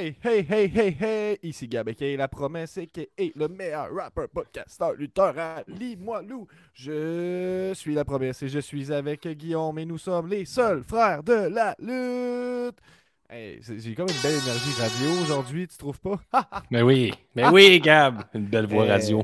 Hey, hey, hey, hey, hey, ici Gab qui la promesse et qui est le meilleur rappeur, podcasteur, lutteur à moi Lou. Je suis la promesse et je suis avec Guillaume et nous sommes les seuls frères de la lutte. Hey, j'ai comme une belle énergie radio aujourd'hui, tu trouves pas? mais oui, mais oui, Gab, une belle voix radio.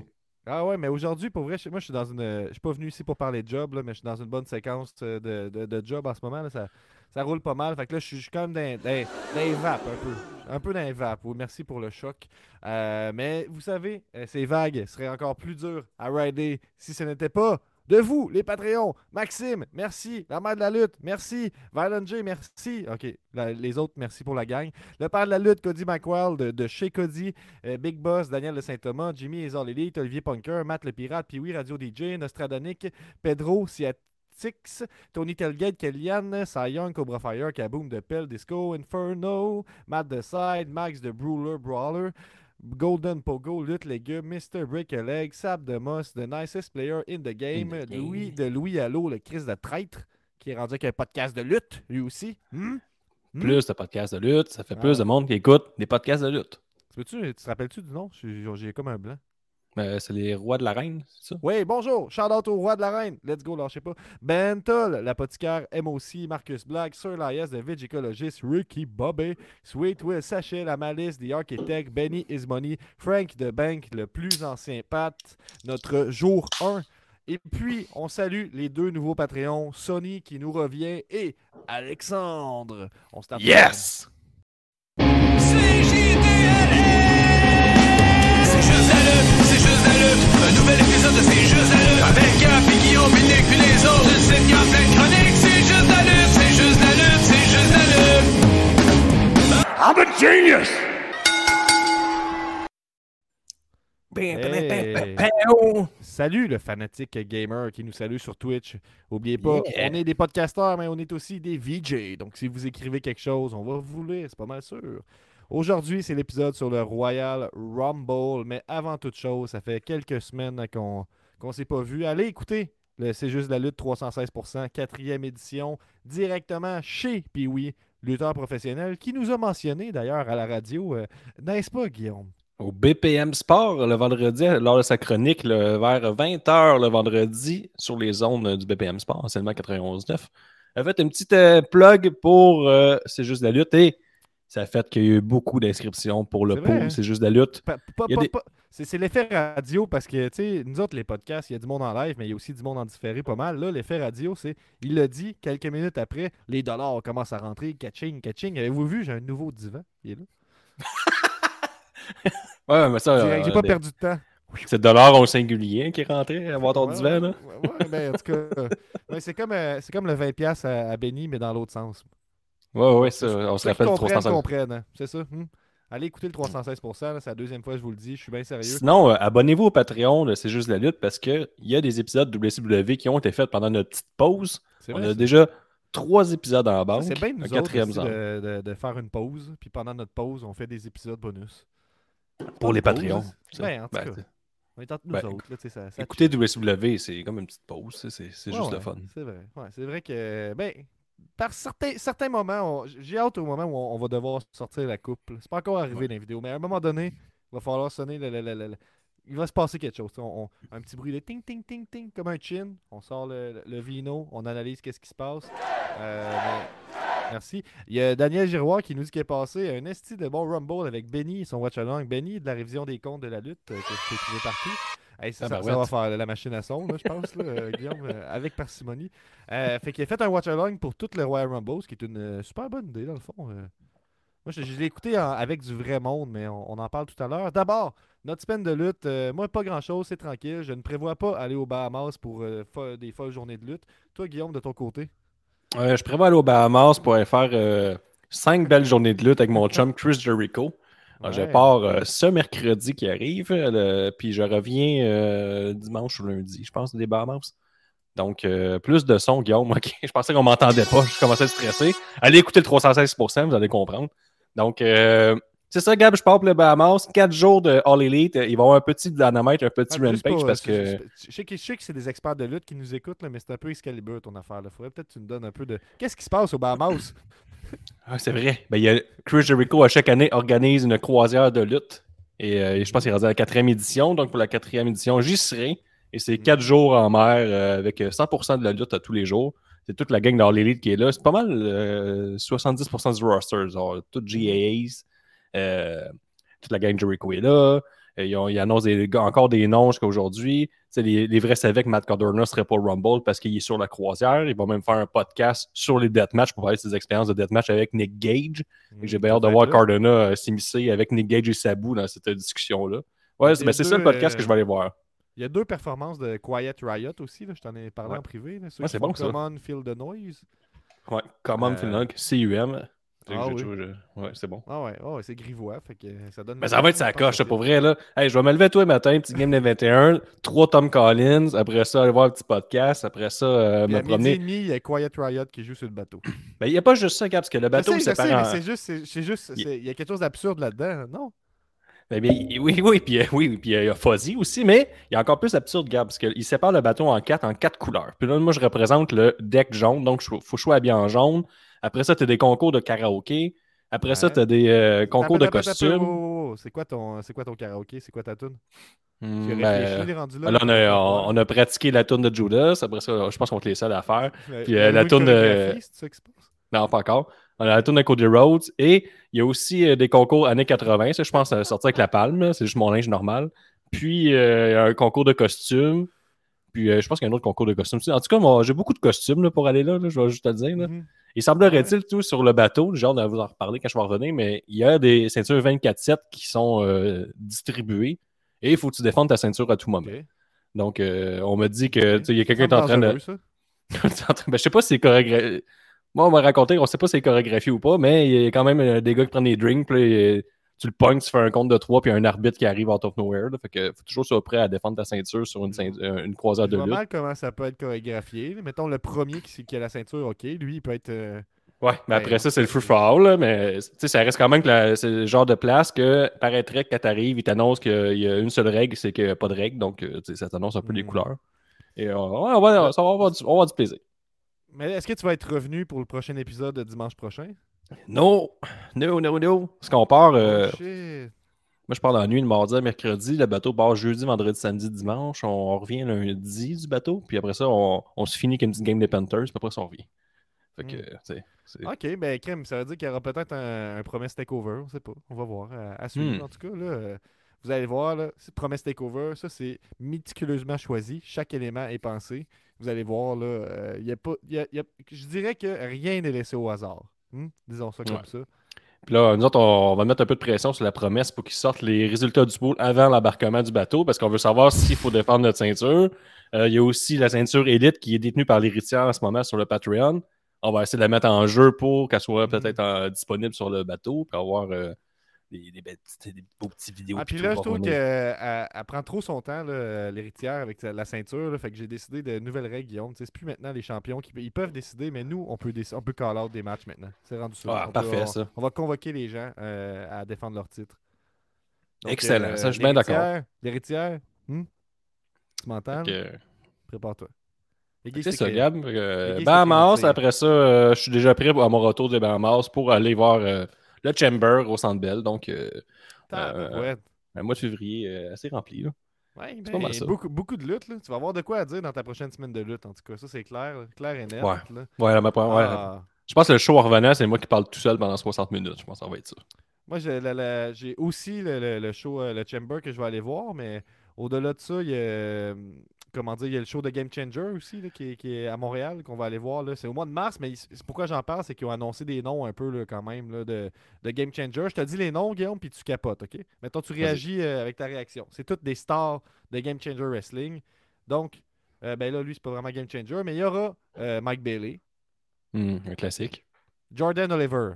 Ah ouais, mais aujourd'hui, pour vrai, moi, je suis dans une. Je suis pas venu ici pour parler de job, là, mais je suis dans une bonne séquence de, de, de job en ce moment. Là, ça, ça roule pas mal. Fait que là, je suis quand même dans, dans, vape un peu. Un peu dans les vapes. Merci pour le choc. Euh, mais vous savez, euh, ces vagues seraient encore plus dures à rider si ce n'était pas de vous, les Patreons. Maxime, merci. La mère de la lutte, merci. Violent J, merci. OK, les autres, merci pour la gang. Le père de la lutte, Cody McWell de, chez Cody. Euh, Big Boss, Daniel de Saint-Thomas. Jimmy et Elite, Olivier Punker, Matt le Pirate, Pee-Wee, Radio DJ, Nostradonic, Pedro, Siat Tony Telgate, Kellyanne, Cy Young, Cobra Fire, Kaboom de Pell, Disco, Inferno, Matt The Side, Max de Brawler, Brawler, Golden Pogo, Lutte Légumes, Mr. Break a Leg, Sab de Moss, The Nicest Player in the Game, Louis de Louis Allo, le Chris de Traître, qui est rendu avec un podcast de lutte, lui aussi. Hmm? Hmm? Plus de podcasts de lutte, ça fait plus de monde qui écoute des podcasts de lutte. Tu, tu te rappelles-tu du nom? J'ai comme un blanc. Euh, c'est les rois de la reine, c'est ça? Oui, bonjour. Shout out aux rois de la reine. Let's go, sais pas. Ben Toll, l'apothicaire MOC, Marcus Black, Sir Elias, The Vegicologist, Ricky Bobby, Sweet Will Sachet, La Malice, The Architect, Benny Ismoney, Frank the Bank, le plus ancien Pat, notre jour 1. Et puis, on salue les deux nouveaux Patreons, Sony qui nous revient et Alexandre. On se Yes! Un nouvel épisode de C'est juste la lutte. Avec Gap et Guillaume, Nick puis les autres. Une sitcom pleine chronique. C'est juste la lutte, c'est juste la lutte, c'est juste la lutte. I'm a genius! Hey. Salut le fanatique gamer qui nous salue sur Twitch. N'oubliez pas, on est des podcasteurs, mais on est aussi des VJ. Donc si vous écrivez quelque chose, on va vous lire, c'est pas mal sûr. Aujourd'hui, c'est l'épisode sur le Royal Rumble. Mais avant toute chose, ça fait quelques semaines qu'on ne s'est pas vu. Allez écouter le C'est juste la lutte 316%, quatrième édition, directement chez Piwi, lutteur professionnel, qui nous a mentionné d'ailleurs à la radio. Euh, n'est-ce pas, Guillaume? Au BPM Sport le vendredi, lors de sa chronique, vers 20h le vendredi, sur les zones du BPM Sport, seulement 91.9. Elle a fait une petite euh, plug pour euh, C'est juste la lutte et ça a fait qu'il y a eu beaucoup d'inscriptions pour le pool. Hein? C'est juste de la lutte. C'est l'effet radio parce que, tu sais, nous autres, les podcasts, il y a du monde en live, mais il y a aussi du monde en différé pas mal. Là, l'effet radio, c'est, il l'a dit, quelques minutes après, les dollars commencent à rentrer, catching, catching. Avez-vous vu, j'ai un nouveau divan, il est là. ouais, mais ça. J'ai pas perdu de temps. C'est dollar au singulier qui est rentré à voir ton divan, là. Ouais, ben, en tout cas, c'est comme, euh, comme le 20$ à, à Benny, mais dans l'autre sens. Ouais, ouais, ça, on se rappelle 316. comprennent, hein. c'est ça. Hmm. Allez écouter le 316%, c'est la deuxième fois que je vous le dis, je suis bien sérieux. Sinon, euh, abonnez-vous au Patreon, c'est juste la lutte, parce qu'il y a des épisodes WCW qui ont été faits pendant notre petite pause. on a déjà trois épisodes en bas. C'est bien nous quatrième de, de, faire une pause, puis pendant notre pause, on fait des épisodes bonus. Pour les Patreons. Ben, en tout ben, cas. On est entre nous ben, autres. Là, ça, ça écoutez WCW, c'est comme une petite pause. C'est juste ouais, le fun. C'est vrai. Ouais, c'est vrai que ben, par certains, certains moments, j'ai hâte au moment où on, va devoir sortir la coupe. C'est pas encore arrivé dans les vidéos, mais à un moment donné, il va falloir sonner le, il va se passer quelque chose. un petit bruit de ting, ting, ting, ting, comme un chin. On sort le, vino, on analyse qu'est-ce qui se passe. Euh, merci. Il y a Daniel Giroir qui nous dit qu'il est passé un esti de bon Rumble avec Benny et son watch along. Benny de la révision des comptes de la lutte euh, que je peux partout ça, va faire la machine à son, je pense, euh, Guillaume, euh, avec parcimonie. Euh, fait qu'il a fait un watch-along pour toute le Royal Rumble, ce qui est une super bonne idée, dans le fond. Moi, je, l'ai écouté avec du vrai monde, mais on, en parle tout à l'heure. D'abord, notre semaine de lutte, moi, pas grand-chose, c'est tranquille. Je ne prévois pas aller aux Bahamas pour des folles journées de lutte. Toi, Guillaume, de ton côté? je prévois aller aux Bahamas pour aller faire cinq belles journées de lutte avec mon chum Chris Jericho. Je pars euh, ce mercredi qui arrive, puis je reviens euh, dimanche ou lundi, je pense, des Bahamas. Donc, euh, plus de son, Guillaume. Je pensais qu'on m'entendait pas. Je commençais à stresser. Allez écouter le 316%, vous allez comprendre. Donc, c'est ça, Gab. Je pars pour les Bahamas. Quatre jours de All Elite. Il va y avoir un petit dynamite, un petit ah, rampage parce que. Je sais, que, c'est des experts de lutte qui nous écoutent, mais c'est un peu Excalibur ton affaire. Il faudrait peut-être que tu nous donnes un peu de. Qu'est-ce qui se passe aux Bahamas? Ah, c'est vrai. Ben, il y a Chris Jericho, à chaque année, organise une croisière de lutte. Et euh, je pense qu'il est rendu à la quatrième édition. Donc, pour la quatrième édition, j'y serai. Et c'est quatre jours en mer euh, avec 100% de la lutte à tous les jours. C'est toute la gang dans l'élite qui est là. C'est pas mal 70% du roster. Genre, tout GAAs. toute la gang Jericho est là. Ils, ont, ils annoncent encore des noms jusqu'à aujourd'hui. Les, les, vrais savaient que Matt Cardona ne serait pas Rumble parce qu'il est sur la croisière. Il va même faire un podcast sur les deathmatch pour parler de ses expériences de deathmatch avec Nick Gage. Mmh, J'ai bien hâte de voir Cardona euh, s'immiscer avec Nick Gage et Sabu dans cette discussion-là. Ouais, ben, c'est ça le podcast que je vais aller voir. Il y a deux performances de Quiet Riot aussi. Là. Je t'en ai parlé en privé. Ouais, bon ça. Common Feel the Noise. Ouais, Common euh... Feel the Noise, CUM. Ah, oui. Ouais, c'est bon. Ah ouais, oh, c'est grivois. Fait que ça donne. Mais ça va être sa coche, pour vrai. Là. Hey, je vais me lever tous les matins, petit game de 21, trois Tom Collins. Après ça, aller voir un petit podcast. Après ça, euh, me promener. et demi, il y a Quiet Riot qui joue sur le bateau. Ben, il n'y a pas juste ça, Gab, parce que le bateau, c'est pas. C'est juste, c'est juste, il y a quelque chose d'absurde là-dedans, non? Ben, bien, oui, oui, puis, oui, puis il y a Fuzzy aussi, mais il y a encore plus absurde, Gab, parce qu'il sépare le bateau en quatre, en quatre couleurs. Puis là, moi, je représente le deck jaune, donc il faut choisir bien en jaune. Après ça, tu as des concours de karaoké. Après ça, tu as des euh, concours de costumes. C'est quoi, ton, quoi ton karaoké? C'est quoi ta tune? Tu ben, rendu là? là on, a, on, a, pratiqué la tune de Judas. Après ça, je pense qu'on est les seuls à faire. Puis euh, la tune de. Non, pas encore. On a la tune de Cody Rhodes. Et il y a aussi euh, des concours années 80. Ça, je pense, ça sortir avec la palme. C'est juste mon linge normal. Puis, il y a un concours de costumes. Puis, je pense qu'il y a un autre concours de costumes. En tout cas, j'ai beaucoup de costumes pour aller là, je vais juste te le dire. Là. Mm-hmm. Il semblerait-il tout sur le bateau, genre de vous en reparler quand je vais revenir, mais il y a des ceintures 24-7 qui sont euh, distribuées et il faut que tu défendes ta ceinture à tout moment. Donc, euh, on me dit que il y a quelqu'un qui est en train de. ben, je sais pas si c'est chorégraphié. Moi, on m'a raconté, on sait pas si c'est chorégraphié ou pas, mais il y a quand même euh, des gars qui prennent des drinks, puis tu le pognes, tu fais un compte de 3, puis il y a un arbitre qui arrive out of nowhere. Là, fait que faut toujours être prêt à défendre ta ceinture sur une, euh, une croisade de lutte. mal comment ça peut être chorégraphié. Mettons le premier qui, qui, a la ceinture, ok, lui, il peut être. Euh, ouais, mais après ça, c'est le free fall, mais ça reste quand même que c'est le genre de place que paraîtrait que quand t'arrives, il t'annonce qu'il y a une seule règle, c'est qu'il n'y a pas de règle, donc euh, ça t'annonce un peu les hmm. couleurs. Et on, va, ça va avoir du, on va avoir du plaisir. Mais est-ce que tu vas être revenu pour le prochain épisode de dimanche prochain? Non, non, non, non. Parce qu'on part. Euh, oh, moi, je pars dans la nuit, le mardi à mercredi. Le bateau part jeudi, vendredi, samedi, dimanche. On revient lundi du bateau. Puis après ça, on, on se finit avec une petite game des Panthers. Puis après ça, on revient. Fait que, hmm. Ok, ben, crème, ça veut dire qu'il y aura peut-être un, un promesse takeover. On sait pas. On va voir. À, suivre, hmm. en tout cas. Là, vous allez voir, là, promesse takeover, ça, c'est méticuleusement choisi. Chaque élément est pensé. Vous allez voir, là, euh, y a pas, y a, je dirais que rien n'est laissé au hasard. Hmm? Disons ça comme ça. Puis là, nous autres, on, va mettre un peu de pression sur la promesse pour qu'ils sortent les résultats du pool avant l'embarquement du bateau parce qu'on veut savoir s'il faut défendre notre ceinture. Euh, il y a aussi la ceinture élite qui est détenue par l'héritière en ce moment sur le Patreon. On va essayer de la mettre en jeu pour qu'elle soit hmm. peut-être disponible sur le bateau pour avoir euh, des, des, des, beaux petits vidéos. Ah, puis là, je trouve qu'elle prend trop son temps, l'héritière, avec la ceinture. fait que j'ai décidé de nouvelles règles, Guillaume. C'est plus maintenant les champions qui ils peuvent décider, mais nous, on peut, on peut call out des matchs maintenant. C'est rendu ça. Ah, parfait, on, ça. On va convoquer les gens euh, à défendre leur titre. Excellent, euh, ça, je suis bien d'accord. L'héritière, hmm? tu m'entends? Prépare-toi. C'est ça, Gab. Euh, Bahamas, après ça, je suis déjà prêt à mon retour de Bahamas pour aller voir le Chamber au Centre Bell. Donc, euh, euh, un mois de février euh, assez rempli. Là. Ouais, ben, beaucoup, beaucoup, de lutte. Là. Tu vas avoir de quoi à dire dans ta prochaine semaine de lutte, en tout cas. Ça, c'est clair, clair et net. Ouais. Ouais, ma... ah. Je pense que le show en revenant, c'est moi qui parle tout seul pendant 60 minutes. Je pense que ça va être ça. Moi, j'ai aussi le, le, show, le Chamber que je vais aller voir, mais au-delà de ça, il y a comment dire, il y a le show de Game Changer aussi qui, est, à Montréal qu'on va aller voir. C'est au mois de mars, mais pourquoi j'en parle, c'est qu'ils ont annoncé des noms un peu quand même de, Game Changer. Je te dis les noms, Guillaume, puis tu capotes, OK? Mettons, tu réagis euh, avec ta réaction. C'est toutes des stars de Game Changer Wrestling. Donc, euh, ben là, lui, c'est pas vraiment Game Changer, mais il y aura euh, Mike Bailey. Hmm, un classique. Jordan Oliver.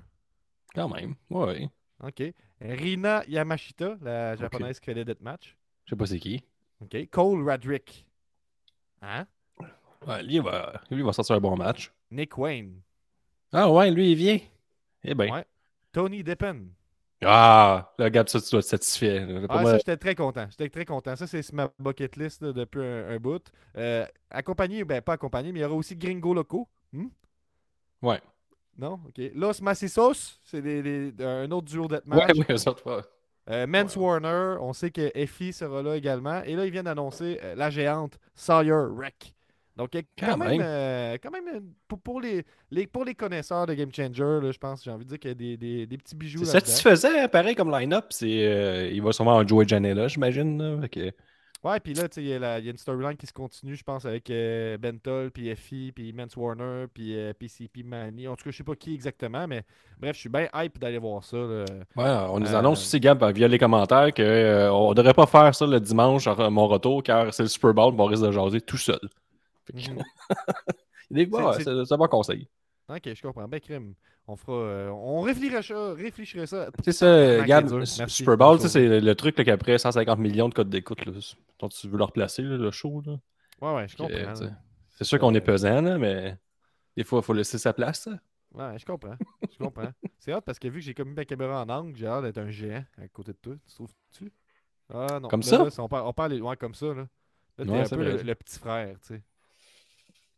Quand même, oui. OK. Rina Yamashita, la japonaise qui fait les deathmatch. Je sais pas c'est qui. OK. Cole Radrick. Hein? Ouais, lui, il va, lui, va sortir un bon match. Nick Wayne. Ah ouais, lui, il vient. Eh bien. Ouais. Tony Deppen. Ah, le gars, ça, tu dois être satisfait. Ah, ça, j'étais très content. J'étais très content. Ça, c'est ma bucket list depuis un, bout. Euh, accompagné, ben pas accompagné, mais il y aura aussi Gringo Loco. Hmm? Ouais. Non? OK. Los Macisos, c'est un autre duo deathmatch. Ouais, ouais, eux autres, ouais. Euh, Mance Warner, on sait que Effie sera là également. Et là, ils viennent d'annoncer euh, la géante Sawyer Wreck. Donc, quand, Quand même, même. euh, quand même euh, pour, pour les, les- pour les connaisseurs de Game Changer, là, je pense, j'ai envie de dire qu'il y a des, des- des petits bijoux C'est satisfaisant, pareil comme line-up. Il va sûrement en Joey Janela, j'imagine. Ouais, puis là, tu sais, il y, a y une storyline qui se continue, je pense, avec euh, Bentol, puis Effie, puis Mance Warner, puis euh, PCP Manny. En tout cas, je sais pas qui exactement, mais bref, je suis bien hype d'aller voir ça. là. Ouais, on nous Euh, annonce aussi, Gab, via les commentaires, qu'on ne devrait pas faire ça le dimanche à mon retour, car c'est le Super Bowl, on risque de jaser tout seul. Des- ouais, c'est c'est un bon conseil. Ok, je comprends. Ben, crime. On fera. euh, on réfléchira ça. Réfléchira ça. C'est ça, Gab. Super Bowl, c'est le, le truc là, qu'après 150 millions de codes d'écoute, dont tu veux le replacer, là, le show. Là. Ouais, ouais, je comprends. C'est sûr qu'on est Euh, pesant, là, mais des fois, il faut laisser sa place. ça. Ouais, je comprends. Je comprends. C'est hâte parce que vu que j'ai commis ma caméra en angle, j'ai hâte d'être un géant à côté de toi. Tu trouves-tu? Ah non. Comme Là, ça? là, on parle, on parle ouais, comme ça. Là, là t'es Ouais, un peu le, le petit frère, tu sais.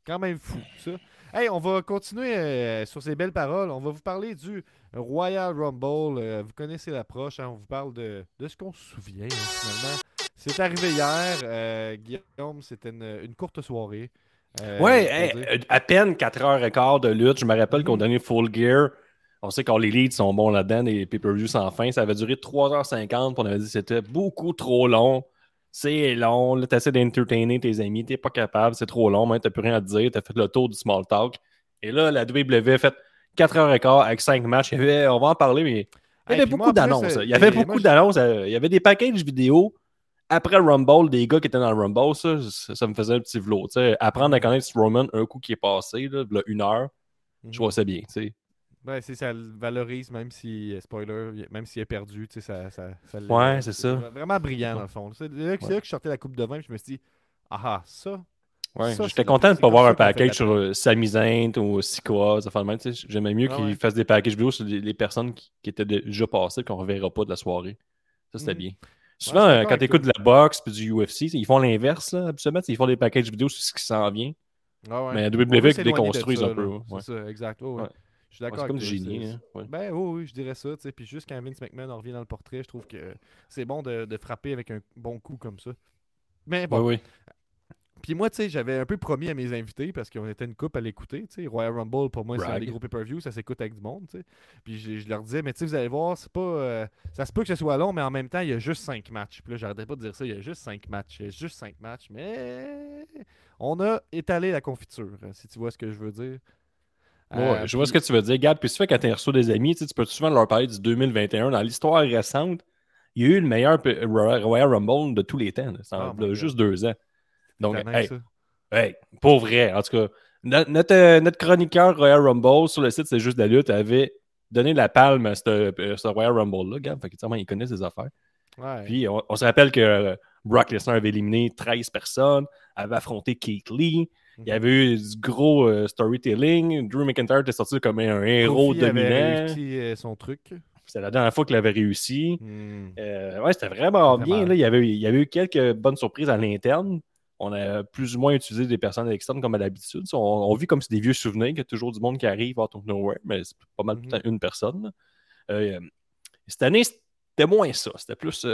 Quand même fou, ça. Hey, on va continuer euh, sur ces belles paroles. On va vous parler du Royal Rumble. Euh, vous connaissez l'approche. hein. On vous parle de, de ce qu'on se souvient, hein, finalement. C'est arrivé hier. euh, Guillaume, c'était une, une courte soirée. Ouais, hey, à peine 4h15 de lutte. Je me rappelle qu'au Mhm. dernier Full Gear, on sait quand les leads sont bons là-dedans, les pay-per-views sans fin, ça avait duré 3h50. puis On avait dit que c'était beaucoup trop long. C'est long. Là, t'essaies d'entertainer tes amis. T'es pas capable. C'est trop long. Même, t'as plus rien à te dire. T'as fait le tour du small talk. Et là, la WWE a fait 4h15 avec 5 matchs. Il y avait- on va en parler, mais il y avait beaucoup d'annonces. Il y avait beaucoup d'annonces. Il y avait des packages vidéo après le Rumble, des gars qui étaient dans le Rumble. Ça, ça, ça me faisait un petit vlog. Apprendre à connaître Strowman un coup qui est passé, là, une heure, je vois ça bien. Ouais, c'est ça le valorise, même si, euh, spoiler, même s'il est perdu, tu sais, ça, ça, ça le- Ouais, c'est ça. Vraiment brillant, dans le fond. C'est là, que- c'est là que je sortais la coupe de vin, je me suis dit, ah ah, ça. Ouais, J'étais content de ne pas voir un package sur euh, Sami Zayn ou Sikoa. ça fait tu sais. J'aimais mieux Ah qu'ils fassent des packages vidéo sur les, personnes qui, étaient déjà passées qu'on ne reverra pas de la soirée. Ça, c'était Mhm. bien. Souvent, euh, quand tu écoutes de la boxe puis du UFC, ils font l'inverse, absolument. Ils font des packages vidéo sur ce qui s'en vient. Ah. Mais la WWE déconstruisent un peu. C'est ça, exact. Ouais, ouais. Ouais. Je suis Ouais, d'accord C'est comme avec du génie. hein. Ouais. Ben oui, oui, je dirais ça. tu sais. Puis juste quand Vince McMahon en revient dans le portrait, je trouve que c'est bon de, de frapper avec un bon coup comme ça. Mais bon, Ouais, ouais. Puis moi, tu sais, j'avais un peu promis à mes invités parce qu'on était une coupe à l'écouter. Tu sais, Royal Rumble, pour moi, c'est un des gros pay-per-view, ça s'écoute avec du monde. Tu sais. Puis je, je leur disais, mais tu sais, vous allez voir, c'est pas. euh, ça se peut que ce soit long, mais en même temps, il y a juste 5 matchs. Puis là, j'arrêtais pas de dire ça, il y a juste 5 matchs. Il y a juste 5 matchs, mais on a étalé la confiture, si tu vois ce que je veux dire. Ouais, Euh, je vois ce que tu veux dire. Gab, puis tu fais quand tu reçu des amis, tu peux souvent leur parler du 2021. Dans l'histoire récente, il y a eu le meilleur Royal Rumble de tous les temps. là. En- Oh God. juste deux ans. Donc, hey, ça. hey, pour vrai, en tout cas, no- notre, euh, notre chroniqueur Royal Rumble sur le site C'est juste de la lutte avait donné la palme à ce, euh, Royal Rumble-là, Gab. Fait que, il connaît ses affaires. Ouais. Puis, on, on se rappelle que Brock Lesnar avait éliminé 13 personnes, avait affronté Keith Lee. Il y avait eu du gros euh, storytelling. Drew McIntyre était sorti comme un héros Kofi avait dominant. réussi, euh, son truc. C'était la dernière fois qu'il avait réussi. Hmm. Euh, ouais, c'était vraiment bien. Là. Il, y avait, il y avait eu quelques bonnes surprises à l'interne. On a plus ou moins utilisé des personnes externes comme à l'habitude. On, on vit comme c'est des vieux souvenirs qu'il y a toujours du monde qui arrive out of nowhere, mais c'est pas mal tout le temps une personne. cette année, c'était moins ça. C'était plus.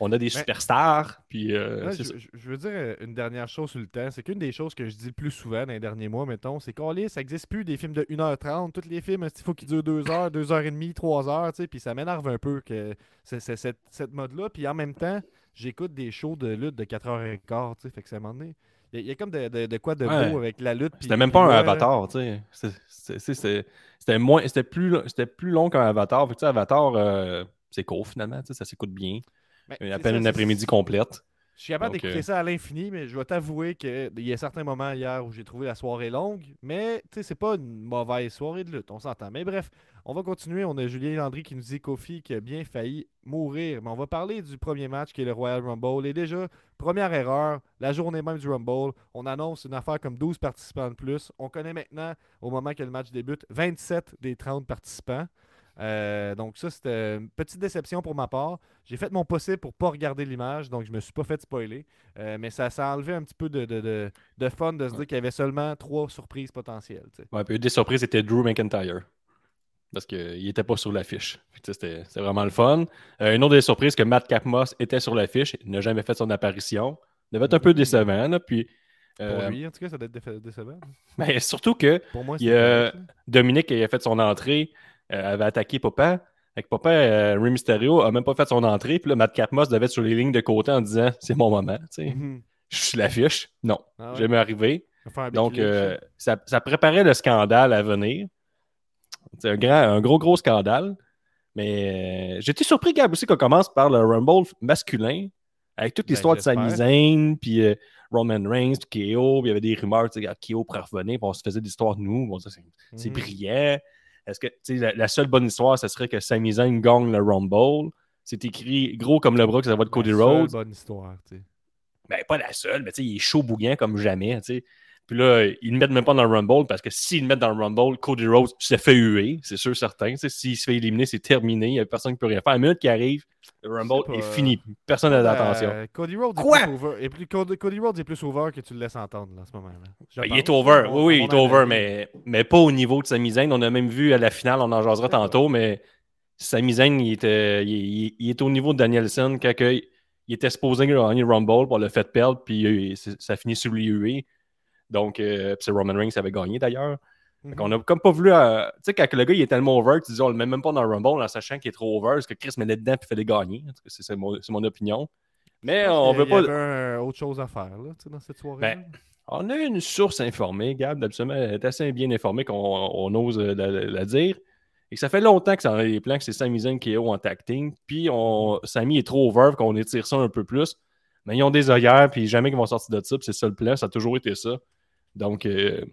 On a des superstars. Puis, euh, Là, je, veux dire euh, une dernière chose sur le temps. C'est qu'une des choses que je dis le plus souvent dans les derniers mois, mettons, c'est qu'on lit, ça n'existe plus des films de 1h30. Tous les films, il faut qu'ils durent 2 heures, 2h30, 3 heures, tu sais, puis ça m'énerve un peu que c'est c'est cette, cette mode-là. Puis en même temps, j'écoute des shows de lutte de 4h15, tu sais, fait que ça à un moment donné. Il y, a- il y a comme de, de- de quoi de Ouais. beau avec la lutte. puis- C'était même pas un avatar, tu sais. C'était moins, c'était plus, c'était plus long qu'un avatar. Fait que, tu sais, avatar, euh, c'est court finalement, tu sais, ça s'écoute bien. Ben, À peine une après-midi complète. Je suis capable d'écouter euh, ça à l'infini, mais je vais t'avouer qu'il y a certains moments hier où j'ai trouvé la soirée longue, mais tu sais, c'est pas une mauvaise soirée de lutte, on s'entend. Mais bref, on va continuer. On a Julien Landry qui nous dit Kofi qui a bien failli mourir. Mais on va parler du premier match qui est le Royal Rumble. Et déjà, première erreur, la journée même du Rumble, on annonce une affaire comme 12 participants de plus. On connaît maintenant, au moment que le match débute, 27 des 30 participants. Euh, donc ça, c'était une petite déception pour ma part. J'ai fait mon possible pour pas regarder l'image, donc je me suis pas fait spoiler. Euh, mais ça, ça a enlevé un petit peu de, de, de, de fun de se dire qu'il y avait seulement trois surprises potentielles. tu sais. Ouais, puis une des surprises, c'était Drew McIntyre. Parce qu'il n'était pas sur l'affiche. C'était vraiment le fun. Euh, une autre des surprises, que Matt Capmos était sur l'affiche. Il n'a jamais fait son apparition. Il devait être un peu décevant. là, puis, Pour lui, en tout cas, ça doit être décevant. mais surtout que Pour moi, Il c'est a-. Dominique fait son entrée, avait attaqué Papa. Avec Papa, euh, Rey Mysterio a même pas fait son entrée. Puis là, Matt Capmos devait être sur les lignes de côté en disant C'est mon moment. sais. Mhm. Je suis l'affiche. Non, Ah ouais? jamais arrivé. On va faire un Donc, euh, ça, ça préparait le scandale à venir. C'est un, grand, un gros, gros scandale. Mais euh, j'étais surpris, Gab, aussi qu'on commence par le Rumble masculin, avec toute Ben, l'histoire de. Sami Zayn, puis euh, Roman Reigns, puis KO, puis il y avait des rumeurs, tu sais, KO pourrait revenir, puis on se faisait l'histoire de nous. C'est c'est Mhm. brillant. Est-ce que, tu sais, la, la seule bonne histoire, ce serait que Sami Zayn gagne le Rumble. C'est écrit gros comme le bras que ça va de Cody La seule Rhodes. bonne histoire, tu sais. Ben, pas la seule, mais tu sais, il est chaud bouillant comme jamais, tu sais. Puis là, ils ne mettent même pas dans le Rumble parce que s'ils le mettent dans le Rumble, Cody Rhodes se fait huer, c'est sûr, certain. S'il se fait éliminer, c'est terminé. Il n'y a personne qui peut rien faire. La minute qui arrive, le Rumble pas, est fini. Personne n'a d'attention. Euh, Cody Rhodes est Quoi? plus over. est plus- Cody, Cody Rhodes est plus over que tu le laisses entendre là, en ce moment-là. Je Ben, il est over. Oui, oui, il est over, mais, mais pas au niveau de Sami Zayn. On a même vu à la finale, on en jasera tantôt, mais Sami Zayn, il, était, il, il- il est au niveau de Danielson quand il était supposé gagner le Rumble, on l'a fait perdre, puis ça finit sur lui hué. Donc, euh, c'est Roman Reigns qui avait gagné d'ailleurs. Mhm. Fait qu'on a comme pas voulu. euh, Tu sais, quand le gars il est tellement over, tu dis on le met même pas dans le Rumble en sachant qu'il est trop over, parce que Chris met dedans puis les gagner. C'est mon, mon opinion. Mais on y veut pas. avait un- autre chose à faire là, dans cette soirée. Ben, On a une source informée, Gab, absolument, elle est assez bien informée qu'on on ose euh, la, dire. Et ça fait longtemps que ça en a les plans, que c'est Sami Zayn qui est haut en tag team. Puis on, Sami est trop over, qu'on étire ça un peu plus. Mais ils ont des œillères, puis jamais qu'ils vont sortir de ça. Puis c'est ça le plan, ça a toujours été ça. Donc, euh,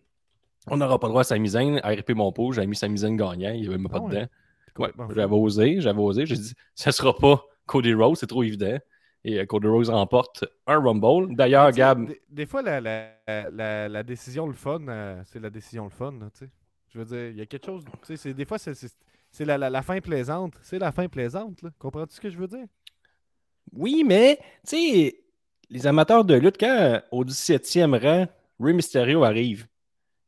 on n'aura pas le droit à Sami Zayn. RP mon pot, j'avais mis Sami Zayn gagnant, il n'y avait même pas Ah dedans. Ouais, j'avais osé, j'avais osé. J'ai dit, ça sera pas Cody Rhodes, c'est trop évident. Et euh, Cody Rhodes remporte un Rumble. D'ailleurs, Gab, Des, des fois, la, la, la, la décision, le fun, euh, c'est la décision, le fun. là, tu sais. Je veux dire, il y a quelque chose. tu sais, c'est- Des fois, c'est c'est- c'est la, la, la fin plaisante. C'est la fin plaisante. là. Comprends-tu ce que je veux dire? Oui, mais, tu sais, les amateurs de lutte, quand au 17e rang, Rey Mysterio arrive,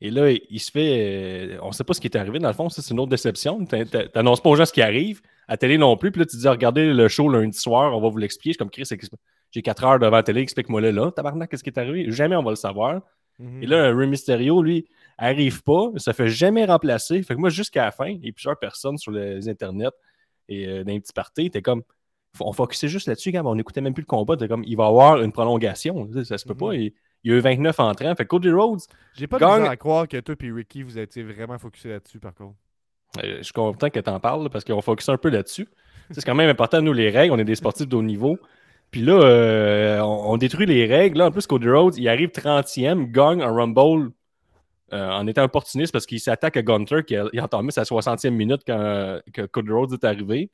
et là, il se fait. euh, on sait pas ce qui est arrivé, dans le fond, ça, c'est une autre déception. T'a- T'annonces pas aux gens ce qui arrive, à télé non plus, puis là, tu dis, regardez le show lundi soir, on va vous l'expliquer. Je suis comme Chris, j'ai 4 heures devant la télé, explique-moi le là. Tabarnak, qu'est-ce qui est arrivé? Jamais on va le savoir. Mhm. Et là, Rey Mysterio, lui, arrive pas, ça fait jamais remplacer. Fait que moi, jusqu'à la fin, il y a plusieurs personnes sur les internets et euh, dans les petits parties, t'es comme, on focusait juste là-dessus, on n'écoutait même plus le combat, t'es comme, il va y avoir une prolongation. Tu Ça se peut Mhm. pas. Il, il y a eu 29 entrants. Fait que Cody Rhodes, J'ai pas de gagne- misère à croire que toi et Ricky, vous étiez vraiment focusé là-dessus, par contre. euh, je suis content que t'en parles là, parce qu'on focus un peu là-dessus. c'est quand même important, nous, les règles. On est des sportifs de haut niveau. Puis là, euh, on, on détruit les règles. Là, en plus, Cody Rhodes, il arrive 30e, gagne un Rumble euh, en étant opportuniste parce qu'il s'attaque à Gunter qui a, il a entamé sa 60e minute quand que Cody Rhodes est arrivé.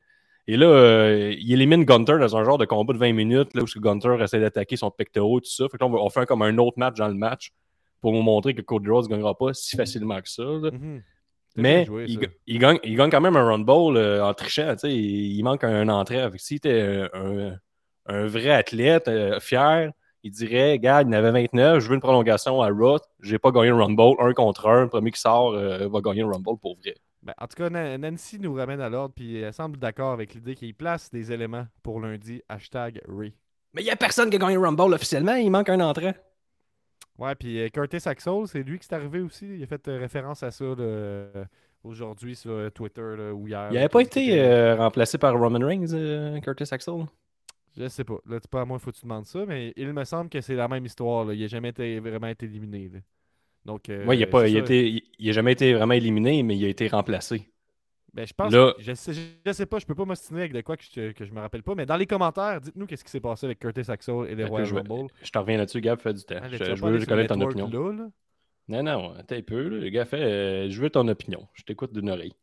Et là, euh, il élimine Gunter dans un genre de combat de 20 minutes là, où Gunter essaie d'attaquer son pectoral, tout ça. Fait que là, on, va- on fait comme un autre match dans le match pour nous montrer que Cody Rhodes ne gagnera pas si facilement que ça. Mhm. Mais joué, il, ça. ga- il gagne, il gagne quand même un Rumble euh, en trichant. Il, il manque un, entrée. Que S'il était un, un- un vrai athlète, euh, fier, il dirait Regarde, il en avait 29, je veux une prolongation à Raw. J'ai pas gagné le Rumble, un contre un. Le premier qui sort va gagner le Rumble pour vrai. Ben, en tout cas, Na- Nancy nous ramène à l'ordre, puis elle semble d'accord avec l'idée qu'il place des éléments pour lundi. Hashtag Ray. Mais il n'y a personne qui a gagné le Rumble officiellement, il manque un entrant. Ouais, puis euh, Curtis Axel, c'est lui qui est arrivé aussi. Il a fait euh, référence à ça euh, aujourd'hui sur Twitter là, ou hier. Il n'avait pas été euh, remplacé par Roman Reigns, euh, Curtis Axel? Je sais pas. Là, c'est pas à moi, il faut que tu demandes ça, mais il me semble que c'est la même histoire. Là. Il n'a jamais été vraiment été éliminé. là. Donc, euh, il n'a pas- c'est il a ça. été- il- il a jamais été vraiment éliminé, mais il a été remplacé. Ben, je pense Là- que- je sais, je sais pas, je peux pas m'ostiner avec de quoi que je, que je me rappelle pas, mais dans les commentaires, dites-nous qu'est-ce qui s'est passé avec Curtis Axel et les que Royal Rumble. Je te reviens là-dessus, Gab, fais du temps. Je, veux connaître ton opinion. là, là. Non, non, un peu. Le gars fait euh, Je veux ton opinion. Je t'écoute d'une oreille.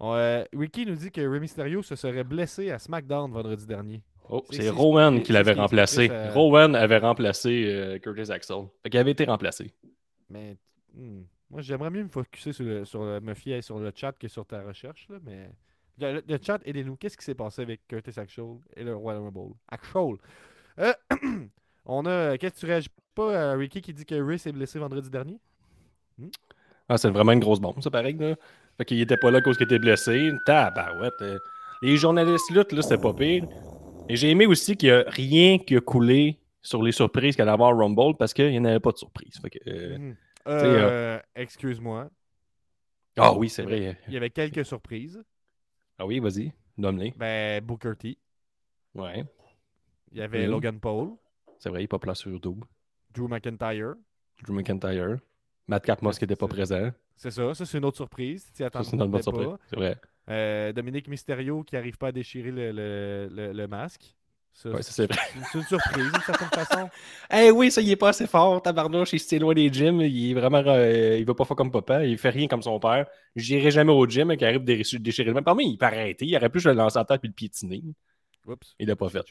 Ouais, Wiki nous dit que Rey Mysterio se serait blessé à SmackDown vendredi dernier. Oh, C'est- Rowan qui l'avait remplacé. ça. Rowan avait remplacé euh, Curtis Axel. Fait qu'il avait été remplacé. Mais, hmm, Moi, j'aimerais mieux me focuser sur, le, sur le- me fier sur le chat que sur ta recherche, là, mais. Le, le- le chat, aidez-nous. Qu'est-ce qui s'est passé avec Curtis Axel et le Royal Rumble? Axel. Euh, on a. Qu'est-ce que tu réagis pas à Ricky qui dit que Ray s'est blessé vendredi dernier? Ah, c'est vraiment une grosse bombe, ça, pareil. Là. Fait qu'il était pas là à cause qu'il était blessé. Tabarouette. euh, Les journalistes lutte, là, c'était pas pire. Et j'ai aimé aussi qu'il y a rien qui a coulé sur les surprises qu'elle allait avoir Rumble parce qu'il n'y en avait pas de surprise. Euh, Mhm. sais, Euh, Excuse-moi. Ah oui, c'est vrai. Il y avait quelques surprises. Ah oui, vas-y, nomme-les. Ben, Booker T. Ouais, Il y avait. Logan Paul. c'est vrai, il n'est pas place sur YouTube. Drew McIntyre. Drew McIntyre. Matt Capmos qui n'était pas présent. C'est ça. Ça, c'est une autre surprise. Tu c'est une pas. surprise. C'est vrai. Euh, Dominique Mysterio qui n'arrive pas à déchirer le, le- le- le masque. Ça, Ouais, ça, c'est une surprise d'une certaine façon. Eh oui, ça, il est pas assez fort, tabarnouche. Il se tient loin des gyms. Il est vraiment. euh, il va pas faire comme papa. Il fait rien comme son père. J'irai jamais au gym et qu'il arrive de déchirer le même. Parmi, il peut arrêter. Il aurait pu le lancer en tête puis le piétiner. Oups. Il l'a pas fait.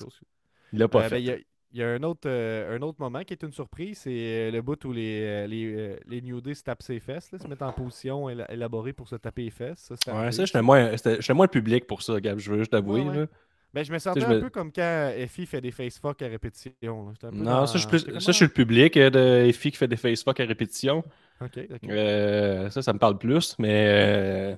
Il l'a pas Euh, ben, fait. Il y y a un, autre, euh, un autre moment qui est une surprise, c'est le bout où les, les, les New Day se tapent ses fesses, là, se mettent en position éla- élaborée pour se taper les fesses. Ça, Ouais, ça, j'étais moins, moins public pour ça, Gab. Je veux juste t'avouer. Ouais, ouais. Ben, je me sentais un me- peu comme quand Effie fait des face fuck à répétition. là. J'étais un peu Non, dans- ça, je suis plus- j'étais comme, ça, je suis le public euh, de filles qui fait des facefuck à répétition. Ok, d'accord. Euh, ça, ça me parle plus, mais euh,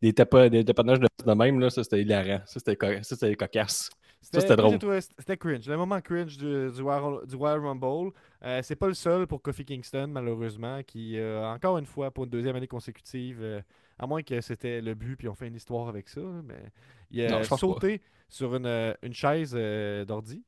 des, tapa- des de, de même, là, ça, c'était hilarant. Ça, c'était co- ça, c'était cocasse. c'était drôle. C'était cringe. Le moment cringe du, du Royal Rumble. Euh, c'est pas le seul pour Kofi Kingston, malheureusement, qui, euh, encore une fois, pour une deuxième année consécutive, euh, à moins que c'était le but, puis on fait une histoire avec ça, mais il a Non, sauté sur une, euh, une chaise euh, d'ordi,